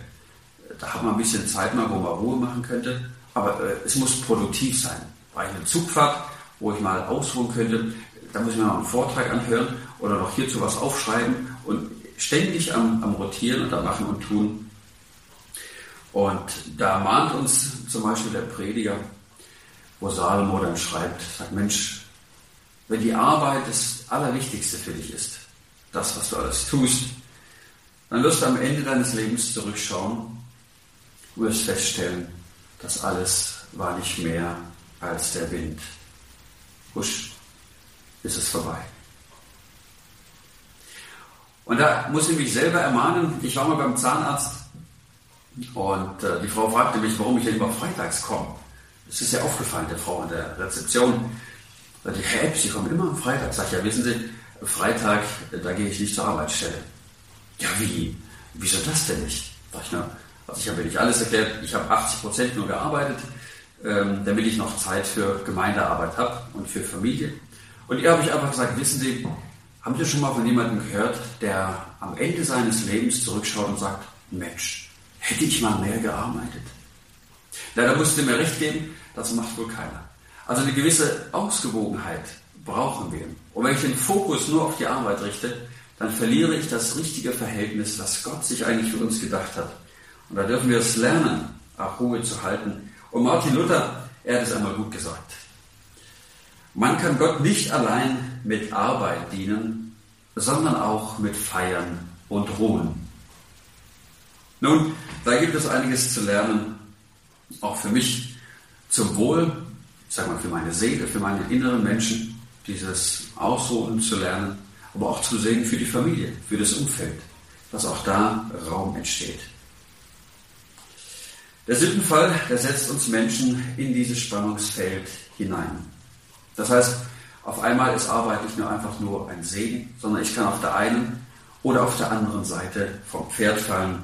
Da hat man ein bisschen Zeit mal, wo man Ruhe machen könnte. Aber äh, es muss produktiv sein. War ich eine Zugfahrt, wo ich mal ausruhen könnte, da muss ich mir mal einen Vortrag anhören oder noch hierzu was aufschreiben und ständig am, am Rotieren und am Machen und Tun. Und da mahnt uns zum Beispiel der Prediger, wo Salomo dann schreibt, sagt Mensch, wenn die Arbeit das Allerwichtigste für dich ist, das, was du alles tust, dann wirst du am Ende deines Lebens zurückschauen und wirst feststellen, das alles war nicht mehr als der Wind. Husch, ist es vorbei. Und da muss ich mich selber ermahnen. Ich war mal beim Zahnarzt und äh, die Frau fragte mich, warum ich denn immer freitags komme. Das ist ja aufgefallen, der Frau in der Rezeption. Da die Herr Epp, Sie kommen immer am Freitag. Sag ich, ja, wissen Sie, Freitag, da gehe ich nicht zur Arbeitsstelle. Ja, wie? Wieso das denn nicht? Sag ich, na, also ich habe nicht alles erklärt. Ich habe 80 Prozent nur gearbeitet, ähm, damit ich noch Zeit für Gemeindearbeit habe und für Familie. Und ihr habe ich einfach gesagt, wissen Sie, haben Sie schon mal von jemandem gehört, der am Ende seines Lebens zurückschaut und sagt, Mensch, hätte ich mal mehr gearbeitet? Leider musste mir recht geben, das macht wohl keiner. Also eine gewisse Ausgewogenheit brauchen wir. Und wenn ich den Fokus nur auf die Arbeit richte, dann verliere ich das richtige Verhältnis, was Gott sich eigentlich für uns gedacht hat. Und da dürfen wir es lernen, auch Ruhe zu halten. Und Martin Luther, er hat es einmal gut gesagt. Man kann Gott nicht allein mit Arbeit dienen, sondern auch mit Feiern und Ruhen. Nun, da gibt es einiges zu lernen, auch für mich zum Wohl, ich sage mal für meine Seele, für meine inneren Menschen, dieses Ausruhen zu lernen, aber auch zu sehen für die Familie, für das Umfeld, dass auch da Raum entsteht. Der Sündenfall, der setzt uns Menschen in dieses Spannungsfeld hinein. Das heißt, auf einmal ist Arbeit nicht nur einfach nur ein Segen, sondern ich kann auf der einen oder auf der anderen Seite vom Pferd fallen.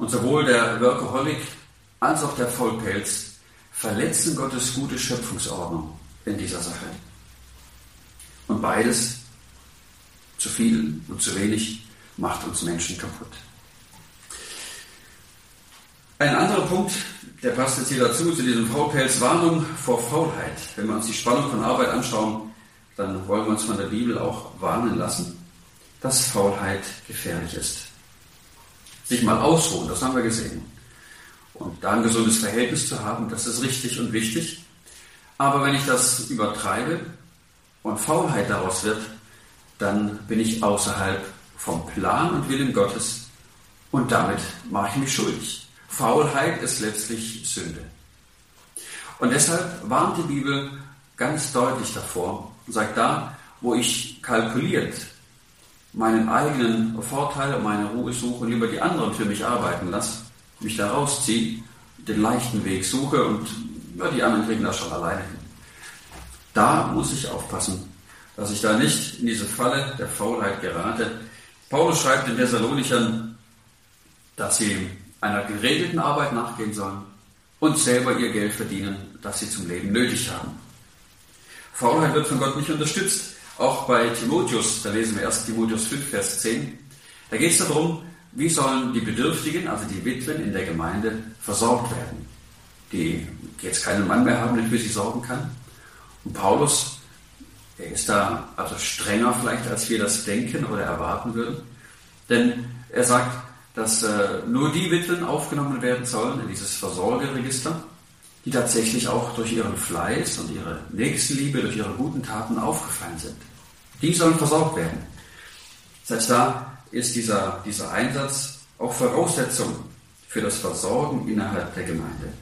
Und sowohl der Workaholic als auch der Vollpelz verletzen Gottes gute Schöpfungsordnung in dieser Sache. Und beides, zu viel und zu wenig, macht uns Menschen kaputt. Ein anderer Punkt, der passt jetzt hier dazu, zu diesem Faulpelz, Warnung vor Faulheit. Wenn wir uns die Spannung von Arbeit anschauen, dann wollen wir uns von der Bibel auch warnen lassen, dass Faulheit gefährlich ist. Sich mal ausruhen, das haben wir gesehen. Und da ein gesundes Verhältnis zu haben, das ist richtig und wichtig. Aber wenn ich das übertreibe und Faulheit daraus wird, dann bin ich außerhalb vom Plan und Willen Gottes und damit mache ich mich schuldig. Faulheit ist letztlich Sünde. Und deshalb warnt die Bibel ganz deutlich davor und sagt da, wo ich kalkuliert meinen eigenen Vorteil und meine Ruhe suche und lieber die anderen für mich arbeiten lasse, mich da rausziehe, den leichten Weg suche und ja, die anderen kriegen das schon alleine hin. Da muss ich aufpassen, dass ich da nicht in diese Falle der Faulheit gerate. Paulus schreibt den Thessalonichern, dass sie einer geregelten Arbeit nachgehen sollen und selber ihr Geld verdienen, das sie zum Leben nötig haben. Faulheit wird von Gott nicht unterstützt. Auch bei Timotheus, da lesen wir erst Timotheus 5, Vers 10, da geht es darum, wie sollen die Bedürftigen, also die Witwen in der Gemeinde, versorgt werden, die jetzt keinen Mann mehr haben, der für sie sorgen kann. Und Paulus, er ist da also strenger vielleicht, als wir das denken oder erwarten würden. Denn er sagt, dass äh, nur die Witwen aufgenommen werden sollen in dieses Versorgerregister, die tatsächlich auch durch ihren Fleiß und ihre Nächstenliebe, durch ihre guten Taten aufgefallen sind. Die sollen versorgt werden. Heißt, da ist dieser, dieser Einsatz auch Voraussetzung für das Versorgen innerhalb der Gemeinde.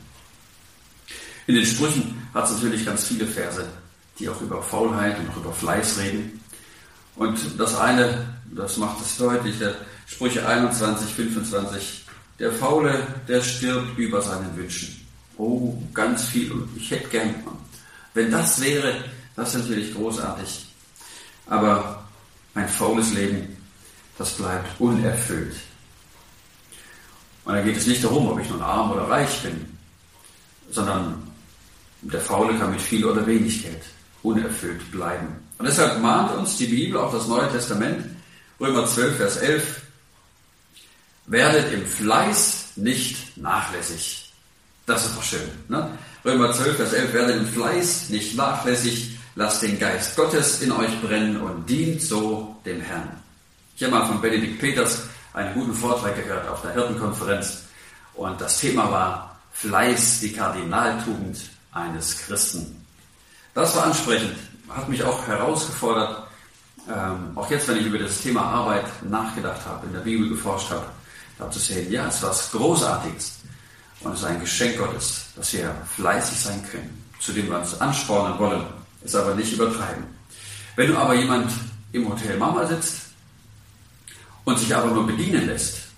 In den Sprüchen hat es natürlich ganz viele Verse, die auch über Faulheit und auch über Fleiß reden. Und das eine, das macht es deutlich, der Sprüche 21, 25, der Faule, der stirbt über seinen Wünschen. Oh, ganz viel. Und ich hätte gern, wenn das wäre, das ist natürlich großartig. Aber ein faules Leben, das bleibt unerfüllt. Und da geht es nicht darum, ob ich nun arm oder reich bin, sondern der Faule kann mit viel oder wenig Geld unerfüllt bleiben. Und deshalb mahnt uns die Bibel, auch das Neue Testament, Römer 12, Vers 11, werdet im Fleiß nicht nachlässig. Das ist doch schön. Ne? Römer 12, Vers 11, werdet im Fleiß nicht nachlässig, lasst den Geist Gottes in euch brennen und dient so dem Herrn. Ich habe mal von Benedikt Peters einen guten Vortrag gehört auf der Hirtenkonferenz und das Thema war Fleiß, die Kardinaltugend eines Christen. Das war ansprechend, hat mich auch herausgefordert, ähm, auch jetzt, wenn ich über das Thema Arbeit nachgedacht habe, in der Bibel geforscht habe, da zu sehen, ja, es ist was Großartiges und es ist ein Geschenk Gottes, dass wir fleißig sein können, zu dem wir uns anspornen wollen, es aber nicht übertreiben. Wenn du aber jemand im Hotel Mama sitzt und sich aber nur bedienen lässt,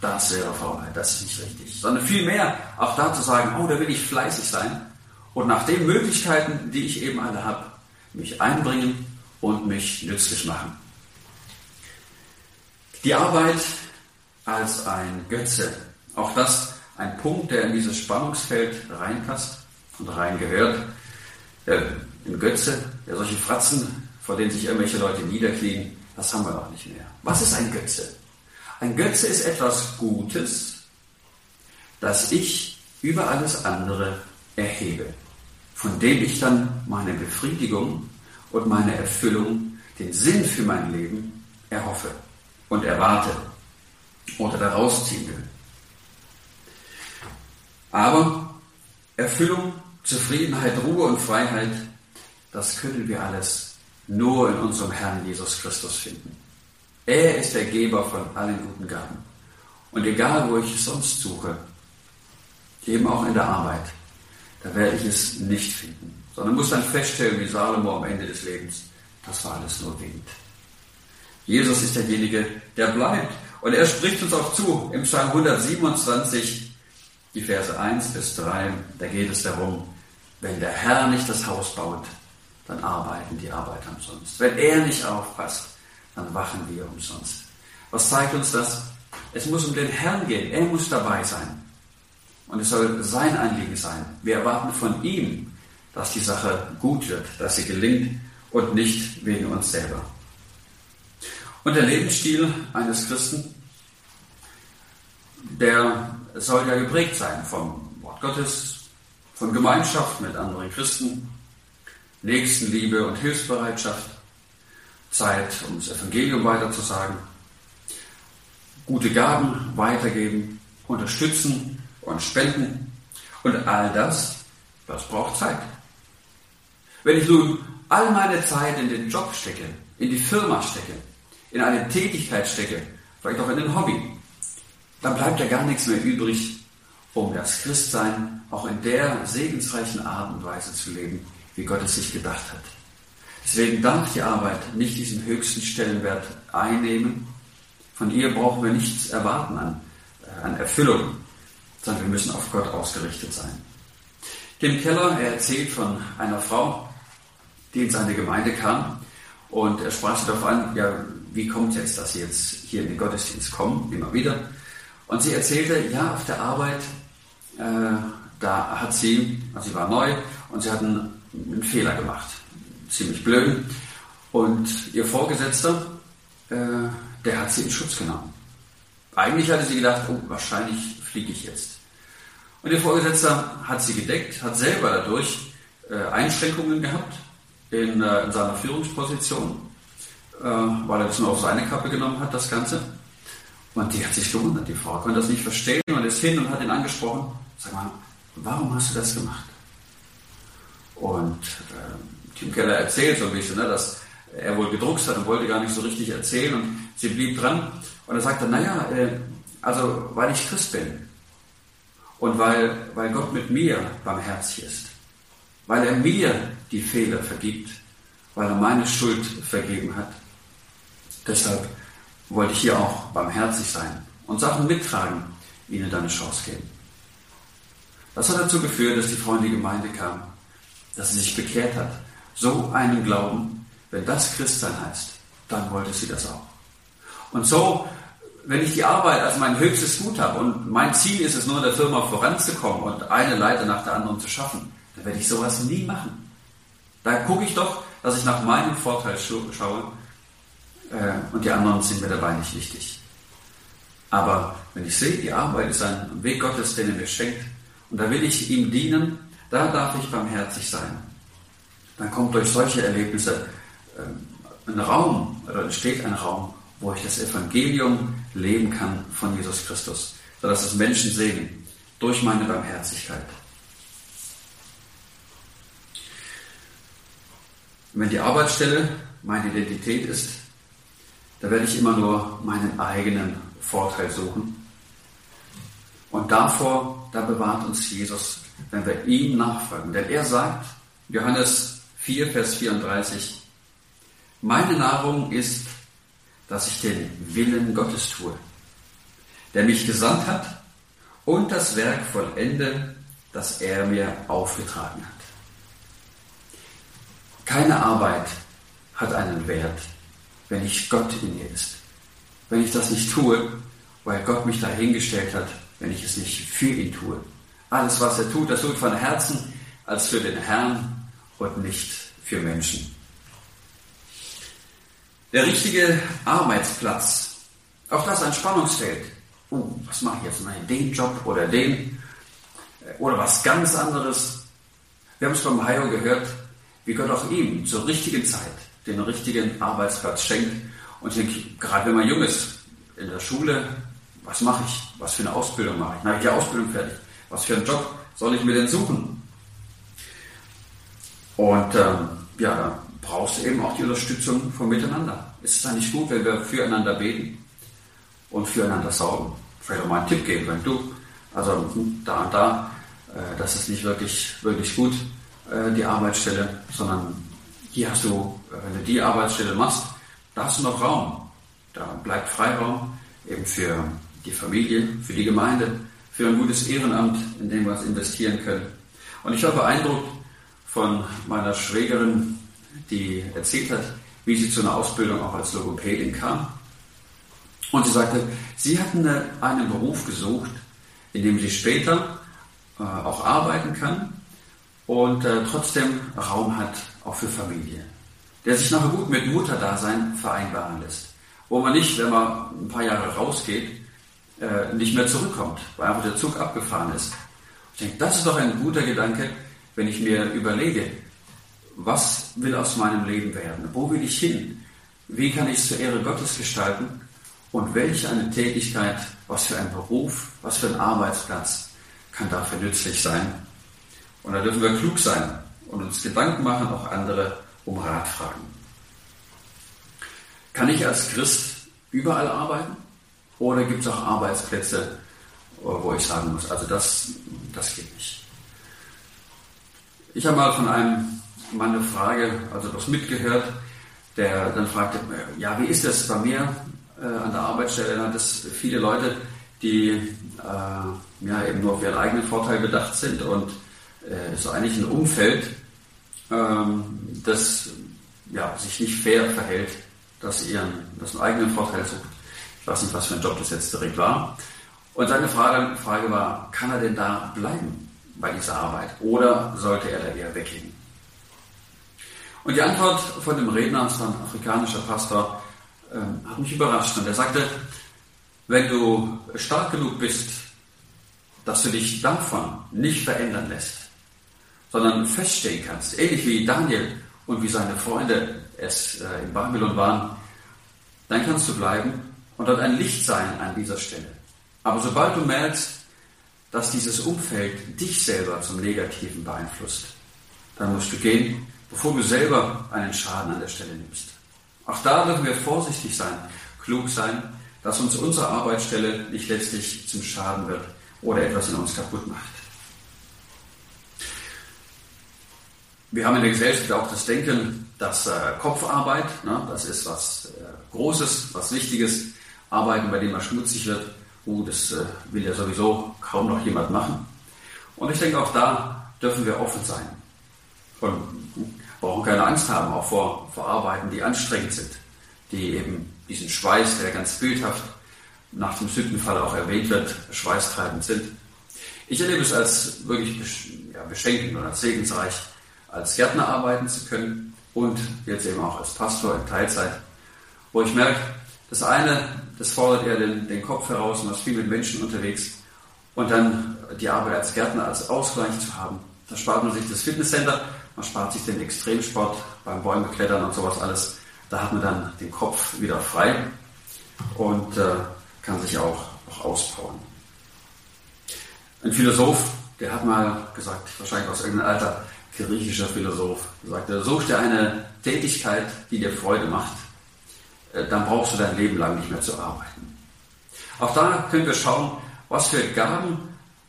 das wäre Faulheit, das ist nicht richtig. Sondern vielmehr auch da zu sagen, oh, da will ich fleißig sein und nach den Möglichkeiten, die ich eben alle habe, mich einbringen und mich nützlich machen. Die Arbeit als ein Götze, auch das ein Punkt, der in dieses Spannungsfeld reinpasst und reingehört. Ein Götze, der solche Fratzen, vor denen sich irgendwelche Leute niederknien, das haben wir doch nicht mehr. Was ist ein Götze? Ein Götze ist etwas Gutes, das ich über alles andere erhebe, von dem ich dann meine Befriedigung und meine Erfüllung, den Sinn für mein Leben erhoffe und erwarte oder daraus ziehen will. Aber Erfüllung, Zufriedenheit, Ruhe und Freiheit, das können wir alles nur in unserem Herrn Jesus Christus finden. Er ist der Geber von allen guten Gaben. Und egal, wo ich es sonst suche, eben auch in der Arbeit, da werde ich es nicht finden, sondern muss dann feststellen, wie Salomo am Ende des Lebens, das war alles nur Wind. Jesus ist derjenige, der bleibt. Und er spricht uns auch zu im Psalm 127, die Verse 1 bis 3. Da geht es darum, wenn der Herr nicht das Haus baut, dann arbeiten die Arbeiter umsonst. Wenn er nicht aufpasst, dann wachen wir umsonst. Was zeigt uns das? Es muss um den Herrn gehen. Er muss dabei sein. Und es soll sein Anliegen sein. Wir erwarten von ihm, dass die Sache gut wird, dass sie gelingt und nicht wegen uns selber. Und der Lebensstil eines Christen, der soll ja geprägt sein vom Wort Gottes, von Gemeinschaft mit anderen Christen, Nächstenliebe und Hilfsbereitschaft, Zeit, um das Evangelium weiterzusagen, gute Gaben weitergeben, unterstützen und spenden. Und all das, das braucht Zeit. Wenn ich nun all meine Zeit in den Job stecke, in die Firma stecke, in eine Tätigkeit stecke, vielleicht auch in ein Hobby, dann bleibt ja gar nichts mehr übrig, um das Christsein auch in der segensreichen Art und Weise zu leben, wie Gott es sich gedacht hat. Deswegen darf die Arbeit nicht diesen höchsten Stellenwert einnehmen. Von ihr brauchen wir nichts erwarten an, äh, an Erfüllung, sondern wir müssen auf Gott ausgerichtet sein. Tim Keller, er erzählt von einer Frau, die in seine Gemeinde kam und er sprach sich darauf an, ja, wie kommt jetzt, dass sie jetzt hier in den Gottesdienst kommen, immer wieder. Und sie erzählte, ja, auf der Arbeit, äh, da hat sie, also sie war neu und sie hatten einen Fehler gemacht. Ziemlich blöd. Und ihr Vorgesetzter, äh, der hat sie in Schutz genommen. Eigentlich hatte sie gedacht, oh, wahrscheinlich fliege ich jetzt. Und ihr Vorgesetzter hat sie gedeckt, hat selber dadurch äh, Einschränkungen gehabt in, äh, in seiner Führungsposition, äh, weil er das nur auf seine Kappe genommen hat, das Ganze. Und die hat sich gewundert, die Frau konnte das nicht verstehen und ist hin und hat ihn angesprochen. Sag mal, warum hast du das gemacht? Und äh, Tim Keller erzählt so ein bisschen, ne, dass er wohl gedruckt hat und wollte gar nicht so richtig erzählen und sie blieb dran. Und er sagte, naja, äh, also weil ich Christ bin und weil, weil Gott mit mir barmherzig ist, weil er mir die Fehler vergibt, weil er meine Schuld vergeben hat. Deshalb wollte ich hier auch barmherzig sein und Sachen mittragen, ihnen dann eine Chance geben. Das hat dazu geführt, dass die Frau in die Gemeinde kam, dass sie sich bekehrt hat. So einen Glauben, wenn das Christsein heißt, dann wollte sie das auch. Und so, wenn ich die Arbeit als mein höchstes Gut habe und mein Ziel ist es nur in der Firma voranzukommen und eine Leiter nach der anderen zu schaffen, dann werde ich sowas nie machen. Da gucke ich doch, dass ich nach meinem Vorteil schaue äh, und die anderen sind mir dabei nicht wichtig. Aber wenn ich sehe, die Arbeit ist ein Weg Gottes, den er mir schenkt, und da will ich ihm dienen, da darf ich barmherzig sein. Dann kommt durch solche Erlebnisse äh, ein Raum, oder entsteht ein Raum, wo ich das Evangelium leben kann von Jesus Christus, sodass es Menschen sehen durch meine Barmherzigkeit. wenn die Arbeitsstelle meine Identität ist, da werde ich immer nur meinen eigenen Vorteil suchen. Und davor, da bewahrt uns Jesus, wenn wir ihm nachfolgen. Denn er sagt, Johannes 4, Vers 34, meine Nahrung ist, dass ich den Willen Gottes tue, der mich gesandt hat und das Werk vollende, das er mir aufgetragen hat. Keine Arbeit hat einen Wert, wenn nicht Gott in ihr ist. Wenn ich das nicht tue, weil Gott mich dahingestellt hat, wenn ich es nicht für ihn tue. Alles, was er tut, das tut von Herzen als für den Herrn und nicht für Menschen. Der richtige Arbeitsplatz, auch das ein Spannungsfeld. Uh, was mache ich jetzt? Nein, den Job oder den oder was ganz anderes. Wir haben es vom Hayo gehört, wie Gott auch ihm zur richtigen Zeit den richtigen Arbeitsplatz schenkt. Und ich denke, gerade wenn man jung ist, in der Schule, was mache ich? Was für eine Ausbildung mache ich? Na, ich die Ausbildung fertig. Was für einen Job soll ich mir denn suchen? Und ähm, ja, da brauchst du eben auch die Unterstützung vom Miteinander. Ist es dann nicht gut, wenn wir füreinander beten und füreinander sorgen? Vielleicht auch mal einen Tipp geben, wenn du, also da und da, äh, das ist nicht wirklich, wirklich gut, äh, die Arbeitsstelle, sondern hier hast du, wenn du die Arbeitsstelle machst, da hast du noch Raum. Da bleibt Freiraum eben für die Familie, für die Gemeinde, für ein gutes Ehrenamt, in dem wir es investieren können. Und ich war beeindruckt von meiner Schwägerin, die erzählt hat, wie sie zu einer Ausbildung auch als Logopädin kam. Und sie sagte, sie hatten einen Beruf gesucht, in dem sie später äh, auch arbeiten kann und äh, trotzdem Raum hat auch für Familie. Der sich nachher gut mit Mutterdasein vereinbaren lässt. Wo man nicht, wenn man ein paar Jahre rausgeht, äh, nicht mehr zurückkommt, weil einfach der Zug abgefahren ist. Ich denke, das ist doch ein guter Gedanke, wenn ich mir überlege, was will aus meinem Leben werden? Wo will ich hin? Wie kann ich es zur Ehre Gottes gestalten? Und welche eine Tätigkeit, was für ein Beruf, was für ein Arbeitsplatz kann dafür nützlich sein? Und da dürfen wir klug sein und uns Gedanken machen, auch andere um Rat fragen. Kann ich als Christ überall arbeiten? Oder gibt es auch Arbeitsplätze, wo ich sagen muss, also das, das geht nicht. Ich habe mal von einem Mann eine Frage, also das mitgehört, der dann fragte, ja, wie ist das bei mir äh, an der Arbeitsstelle? Da hat es viele Leute, die äh, ja, eben nur auf ihren eigenen Vorteil bedacht sind und äh, so eigentlich ein Umfeld, ähm, das ja, sich nicht fair verhält, dass ihren, das einen eigenen Vorteil sucht. Ich weiß nicht, was für ein Job das jetzt direkt war. Und seine Frage, Frage war, kann er denn da bleiben bei dieser Arbeit oder sollte er da eher weggehen? Und die Antwort von dem Redner, das war ein afrikanischer Pastor, ähm, hat mich überrascht. Und er sagte, wenn du stark genug bist, dass du dich davon nicht verändern lässt, sondern feststehen kannst, ähnlich wie Daniel und wie seine Freunde es äh, in Babylon waren, dann kannst du bleiben und dort ein Licht sein an dieser Stelle. Aber sobald du merkst, dass dieses Umfeld dich selber zum Negativen beeinflusst, dann musst du gehen bevor du selber einen Schaden an der Stelle nimmst. Auch da dürfen wir vorsichtig sein, klug sein, dass uns unsere Arbeitsstelle nicht letztlich zum Schaden wird oder etwas in uns kaputt macht. Wir haben in der Gesellschaft auch das Denken, dass äh, Kopfarbeit, ne, das ist was äh, Großes, was Wichtiges, Arbeiten, bei dem man schmutzig wird, uh, das äh, will ja sowieso kaum noch jemand machen. Und ich denke, auch da dürfen wir offen sein. Und brauchen keine Angst haben, auch vor, vor Arbeiten, die anstrengend sind, die eben diesen Schweiß, der ganz bildhaft nach dem Sündenfall auch erwähnt wird, schweißtreibend sind. Ich erlebe es als wirklich beschenkend und als segensreich, als Gärtner arbeiten zu können und jetzt eben auch als Pastor in Teilzeit, wo ich merke, das eine, das fordert eher den, den Kopf heraus, man ist viel mit Menschen unterwegs und dann die Arbeit als Gärtner als Ausgleich zu haben. Da spart man sich das Fitnesscenter, man spart sich den Extremsport beim Bäumeklettern und sowas alles. Da hat man dann den Kopf wieder frei und äh, kann sich auch, auch auspowern. Ein Philosoph, der hat mal gesagt, wahrscheinlich aus irgendeinem alter griechischer Philosoph, gesagt, such dir eine Tätigkeit, die dir Freude macht, äh, dann brauchst du dein Leben lang nicht mehr zu arbeiten. Auch da können wir schauen, was für Gaben,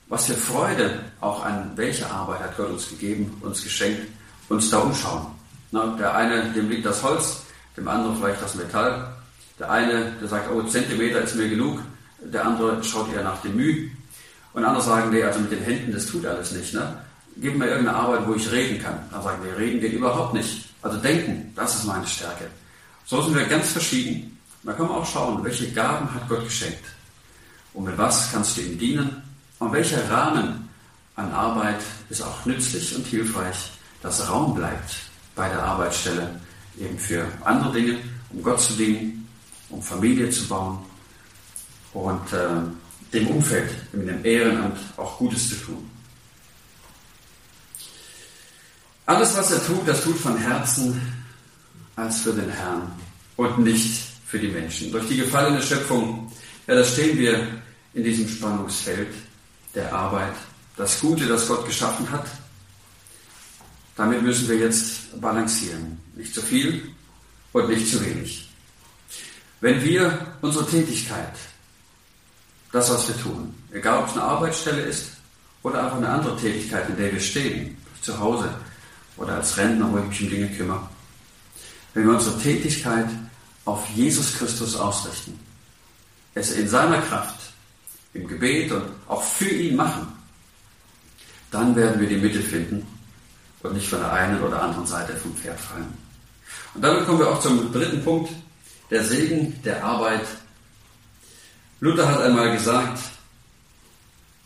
was für Freude auch an welche Arbeit hat Gott uns gegeben, uns geschenkt uns da umschauen. Na, der eine, dem liegt das Holz, dem anderen vielleicht das Metall. Der eine, der sagt, oh, Zentimeter ist mir genug. Der andere schaut eher nach dem Mühe. Und andere sagen, nee, also mit den Händen, das tut alles nicht. Ne? Gib mir irgendeine Arbeit, wo ich reden kann. Dann sagen wir, reden geht überhaupt nicht. Also denken, das ist meine Stärke. So sind wir ganz verschieden. Da kann man auch schauen, welche Gaben hat Gott geschenkt. Und mit was kannst du ihm dienen? Und welcher Rahmen an Arbeit ist auch nützlich und hilfreich dass Raum bleibt bei der Arbeitsstelle eben für andere Dinge, um Gott zu dienen, um Familie zu bauen und äh, dem Umfeld, in dem Ehrenamt auch Gutes zu tun. Alles, was er tut, das tut von Herzen als für den Herrn und nicht für die Menschen. Durch die gefallene Schöpfung, ja, da stehen wir in diesem Spannungsfeld der Arbeit. Das Gute, das Gott geschaffen hat, damit müssen wir jetzt balancieren. Nicht zu viel und nicht zu wenig. Wenn wir unsere Tätigkeit, das, was wir tun, egal ob es eine Arbeitsstelle ist oder einfach eine andere Tätigkeit, in der wir stehen, zu Hause oder als Rentner, wo ich mich um Dinge kümmere, wenn wir unsere Tätigkeit auf Jesus Christus ausrichten, es in seiner Kraft, im Gebet und auch für ihn machen, dann werden wir die Mittel finden, und nicht von der einen oder anderen Seite vom Pferd fallen. Und damit kommen wir auch zum dritten Punkt, der Segen der Arbeit. Luther hat einmal gesagt,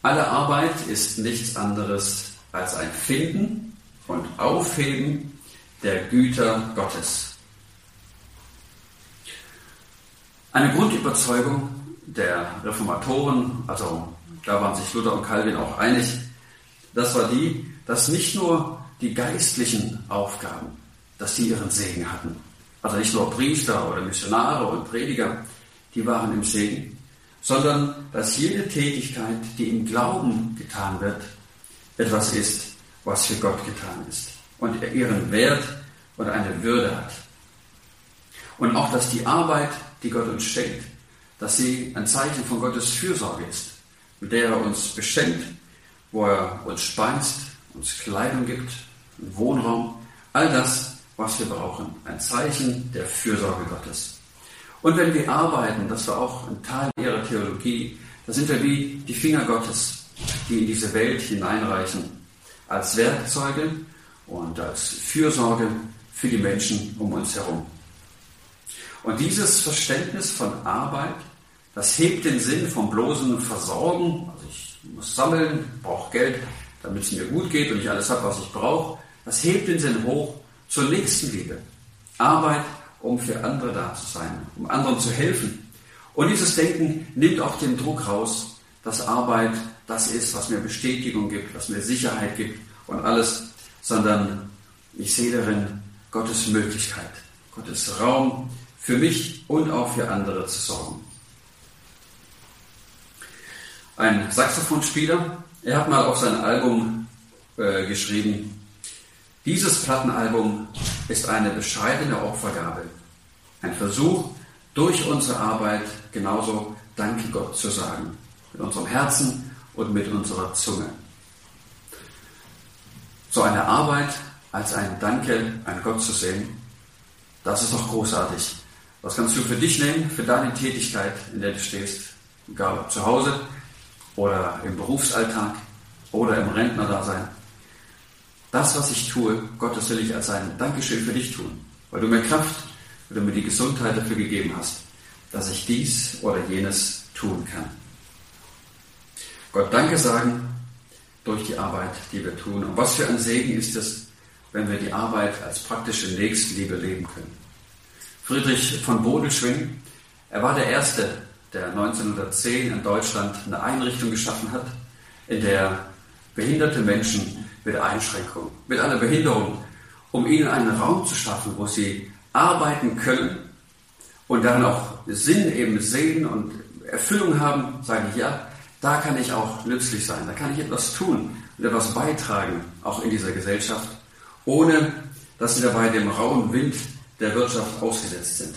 alle Arbeit ist nichts anderes als ein Finden und Aufheben der Güter Gottes. Eine Grundüberzeugung der Reformatoren, also da waren sich Luther und Calvin auch einig, das war die, dass nicht nur die geistlichen Aufgaben, dass sie ihren Segen hatten. Also nicht nur Priester oder Missionare und Prediger, die waren im Segen, sondern dass jede Tätigkeit, die im Glauben getan wird, etwas ist, was für Gott getan ist und ihren Wert und eine Würde hat. Und auch, dass die Arbeit, die Gott uns schenkt, dass sie ein Zeichen von Gottes Fürsorge ist, mit der er uns beschenkt, wo er uns speist, uns Kleidung gibt, Wohnraum, all das, was wir brauchen. Ein Zeichen der Fürsorge Gottes. Und wenn wir arbeiten, das war auch ein Teil ihrer Theologie, da sind wir wie die Finger Gottes, die in diese Welt hineinreichen, als Werkzeuge und als Fürsorge für die Menschen um uns herum. Und dieses Verständnis von Arbeit, Das hebt den Sinn vom bloßen Versorgen. Also ich muss sammeln, brauche Geld, damit es mir gut geht und ich alles habe, was ich brauche. Das hebt den Sinn hoch zur Nächstenliebe. Arbeit, um für andere da zu sein, um anderen zu helfen. Und dieses Denken nimmt auch den Druck raus, dass Arbeit das ist, was mir Bestätigung gibt, was mir Sicherheit gibt und alles, sondern ich sehe darin Gottes Möglichkeit, Gottes Raum für mich und auch für andere zu sorgen. Ein Saxophonspieler, er hat mal auf sein Album äh, geschrieben, dieses Plattenalbum ist eine bescheidene Opfergabe, ein Versuch, durch unsere Arbeit genauso Danke Gott zu sagen, mit unserem Herzen und mit unserer Zunge. So eine Arbeit als ein Danke an Gott zu sehen, das ist doch großartig. Was kannst du für dich nehmen, für deine Tätigkeit, in der du stehst, egal ob zu Hause oder im Berufsalltag oder im Rentnerdasein. Das, was ich tue, Gott, das will ich als ein Dankeschön für dich tun, weil du mir Kraft, weil du mir die Gesundheit dafür gegeben hast, dass ich dies oder jenes tun kann. Gott Danke sagen durch die Arbeit, die wir tun. Und was für ein Segen ist es, wenn wir die Arbeit als praktische Nächstenliebe leben können. Friedrich von Bodelschwing, er war der Erste, der 1910 in Deutschland eine Einrichtung geschaffen hat, in der behinderte Menschen mit Einschränkungen, mit einer Behinderung, um ihnen einen Raum zu schaffen, wo sie arbeiten können und dann auch Sinn eben sehen und Erfüllung haben, sage ich ja, da kann ich auch nützlich sein, da kann ich etwas tun und etwas beitragen, auch in dieser Gesellschaft, ohne dass sie dabei dem rauen Wind der Wirtschaft ausgesetzt sind.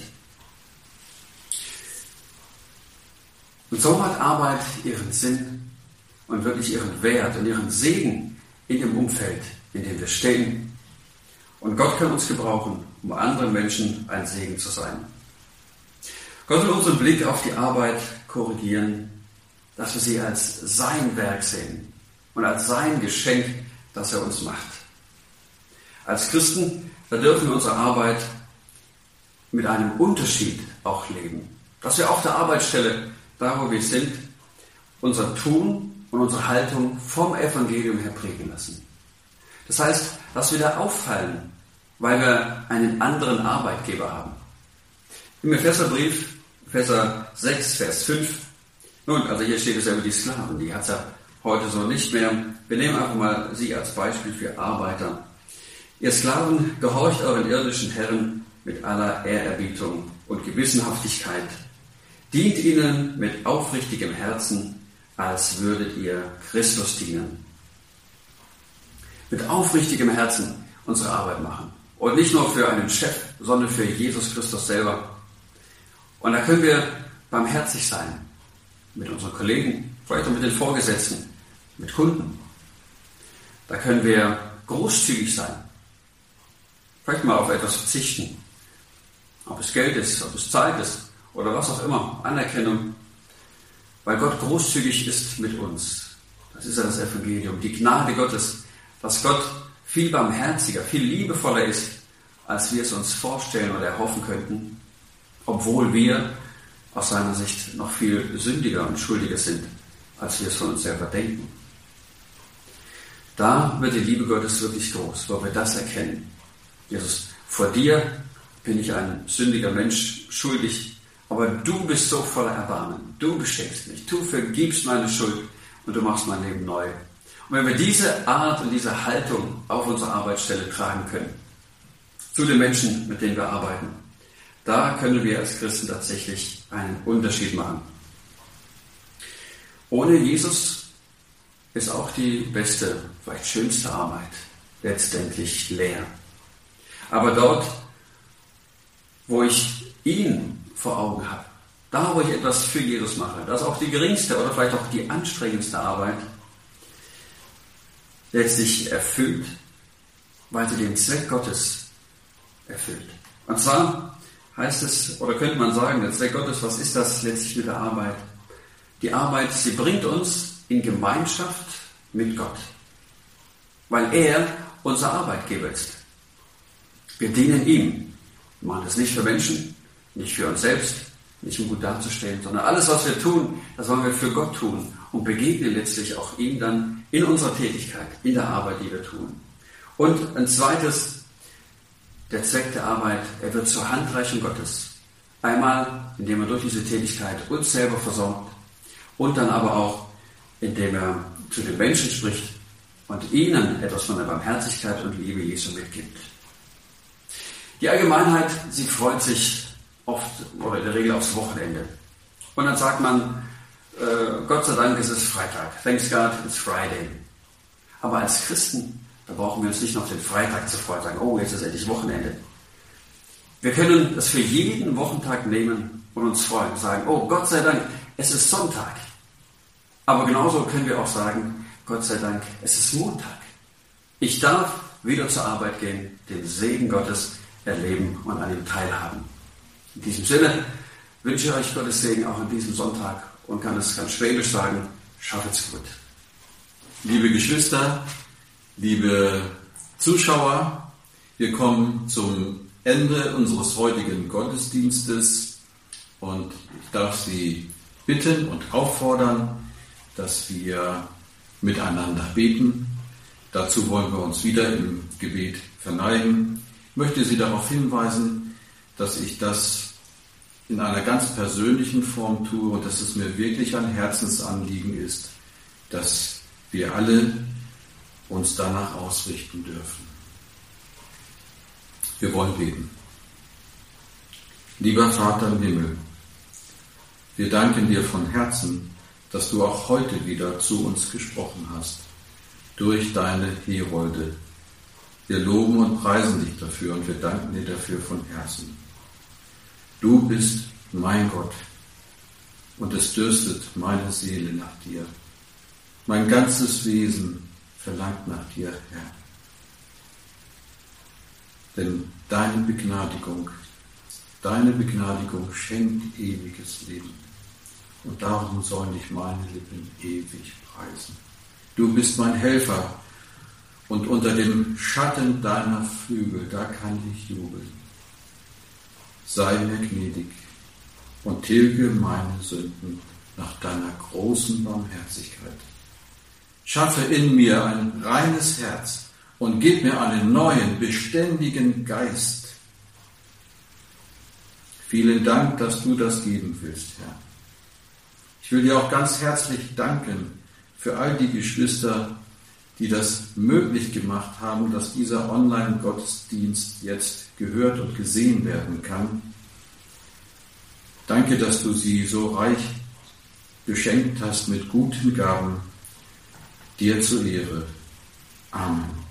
Und so hat Arbeit ihren Sinn und wirklich ihren Wert und ihren Segen in dem Umfeld, in dem wir stehen. Und Gott kann uns gebrauchen, um anderen Menschen ein Segen zu sein. Gott will unseren Blick auf die Arbeit korrigieren dass wir sie als sein Werk sehen und als sein Geschenk, das er uns macht. Als Christen, da dürfen wir unsere Arbeit mit einem Unterschied auch leben. Dass wir auf der Arbeitsstelle, da wo wir sind, unser Tun und unsere Haltung vom Evangelium her prägen lassen. Das heißt, dass wir da auffallen, weil wir einen anderen Arbeitgeber haben. Im Epheserbrief, Epheser 6, Vers 5, nun, also hier steht es ja über die Sklaven, die hat es ja heute so nicht mehr. Wir nehmen einfach mal sie als Beispiel für Arbeiter. Ihr Sklaven, gehorcht euren irdischen Herren mit aller Ehrerbietung und Gewissenhaftigkeit. Dient ihnen mit aufrichtigem Herzen, als würdet ihr Christus dienen. Mit aufrichtigem Herzen unsere Arbeit machen. Und nicht nur für einen Chef, sondern für Jesus Christus selber. Und da können wir barmherzig sein, mit unseren Kollegen, vielleicht auch mit den Vorgesetzten, mit Kunden. Da können wir großzügig sein. Vielleicht mal auf etwas verzichten. Ob es Geld ist, ob es Zeit ist oder was auch immer. Anerkennung. Weil Gott großzügig ist mit uns. Das ist ja das Evangelium. Die Gnade Gottes, dass Gott viel barmherziger, viel liebevoller ist, als wir es uns vorstellen oder erhoffen könnten, obwohl wir aus seiner Sicht noch viel sündiger und schuldiger sind, als wir es von uns selber denken. Da wird die Liebe Gottes wirklich groß, wo wir das erkennen. Jesus, vor dir bin ich ein sündiger Mensch, schuldig, aber du bist so voller Erbarmen. Du beschenkst mich, du vergibst meine Schuld und du machst mein Leben neu. Und wenn wir diese Art und diese Haltung auf unsere Arbeitsstelle tragen können, zu den Menschen, mit denen wir arbeiten, da können wir als Christen tatsächlich einen Unterschied machen. Ohne Jesus ist auch die beste, vielleicht schönste Arbeit letztendlich leer. Aber dort, wo ich ihn vor Augen habe, da, wo ich etwas für Jesus mache, das ist auch die geringste oder vielleicht auch die anstrengendste Arbeit, letztlich erfüllt, weil sie den Zweck Gottes erfüllt. Und zwar heißt es, oder könnte man sagen, der Zweck Gottes, was ist das letztlich mit der Arbeit? Die Arbeit, sie bringt uns in Gemeinschaft mit Gott, weil er unser Arbeitgeber ist. Wir dienen ihm. Wir machen das nicht für Menschen, nicht für uns selbst, nicht um gut darzustellen, sondern alles, was wir tun, das wollen wir für Gott tun und begegnen letztlich auch ihm dann in unserer Tätigkeit, in der Arbeit, die wir tun. Und ein zweites, der Zweck der Arbeit, er wird zur Handreichung Gottes. Einmal, indem er durch diese Tätigkeit uns selber versorgt und dann aber auch, indem er zu den Menschen spricht und ihnen etwas von der Barmherzigkeit und Liebe Jesu mitgibt. Die Allgemeinheit, sie freut sich oft oder in der Regel aufs Wochenende. Und dann sagt man, äh, Gott sei Dank ist es Freitag. Thanks God, it's Friday. Aber als Christen, da brauchen wir uns nicht noch den Freitag zu freuen, sagen, oh, jetzt ist endlich Wochenende. Wir können das für jeden Wochentag nehmen und uns freuen und sagen, oh, Gott sei Dank, es ist Sonntag. Aber genauso können wir auch sagen, Gott sei Dank, es ist Montag. Ich darf wieder zur Arbeit gehen, den Segen Gottes erleben und an ihm teilhaben. In diesem Sinne wünsche ich euch Gottes Segen auch an diesem Sonntag und kann es ganz schwäbisch sagen, schaffet's gut. Liebe Geschwister, liebe Zuschauer, wir kommen zum Ende unseres heutigen Gottesdienstes und ich darf Sie bitten und auffordern, dass wir miteinander beten. Dazu wollen wir uns wieder im Gebet verneigen. Ich möchte Sie darauf hinweisen, dass ich das in einer ganz persönlichen Form tue und dass es mir wirklich ein Herzensanliegen ist, dass wir alle uns danach ausrichten dürfen. Wir wollen beten. Lieber Vater im Himmel, wir danken dir von Herzen, dass du auch heute wieder zu uns gesprochen hast, durch deine Herolde. Wir loben und preisen dich dafür und wir danken dir dafür von Herzen. Du bist mein Gott und es dürstet meine Seele nach dir. Mein ganzes Wesen verlangt nach dir, Herr. Denn deine Begnadigung, deine Begnadigung schenkt ewiges Leben. Und darum sollen dich meine Lippen ewig preisen. Du bist mein Helfer und unter dem Schatten deiner Flügel, da kann ich jubeln. Sei mir gnädig und tilge meine Sünden nach deiner großen Barmherzigkeit. Schaffe in mir ein reines Herz und gib mir einen neuen, beständigen Geist. Vielen Dank, dass du das geben willst, Herr. Ich will dir auch ganz herzlich danken für all die Geschwister, die das möglich gemacht haben, dass dieser Online-Gottesdienst jetzt gehört und gesehen werden kann. Danke, dass du sie so reich beschenkt hast mit guten Gaben, dir zur Lehre. Amen.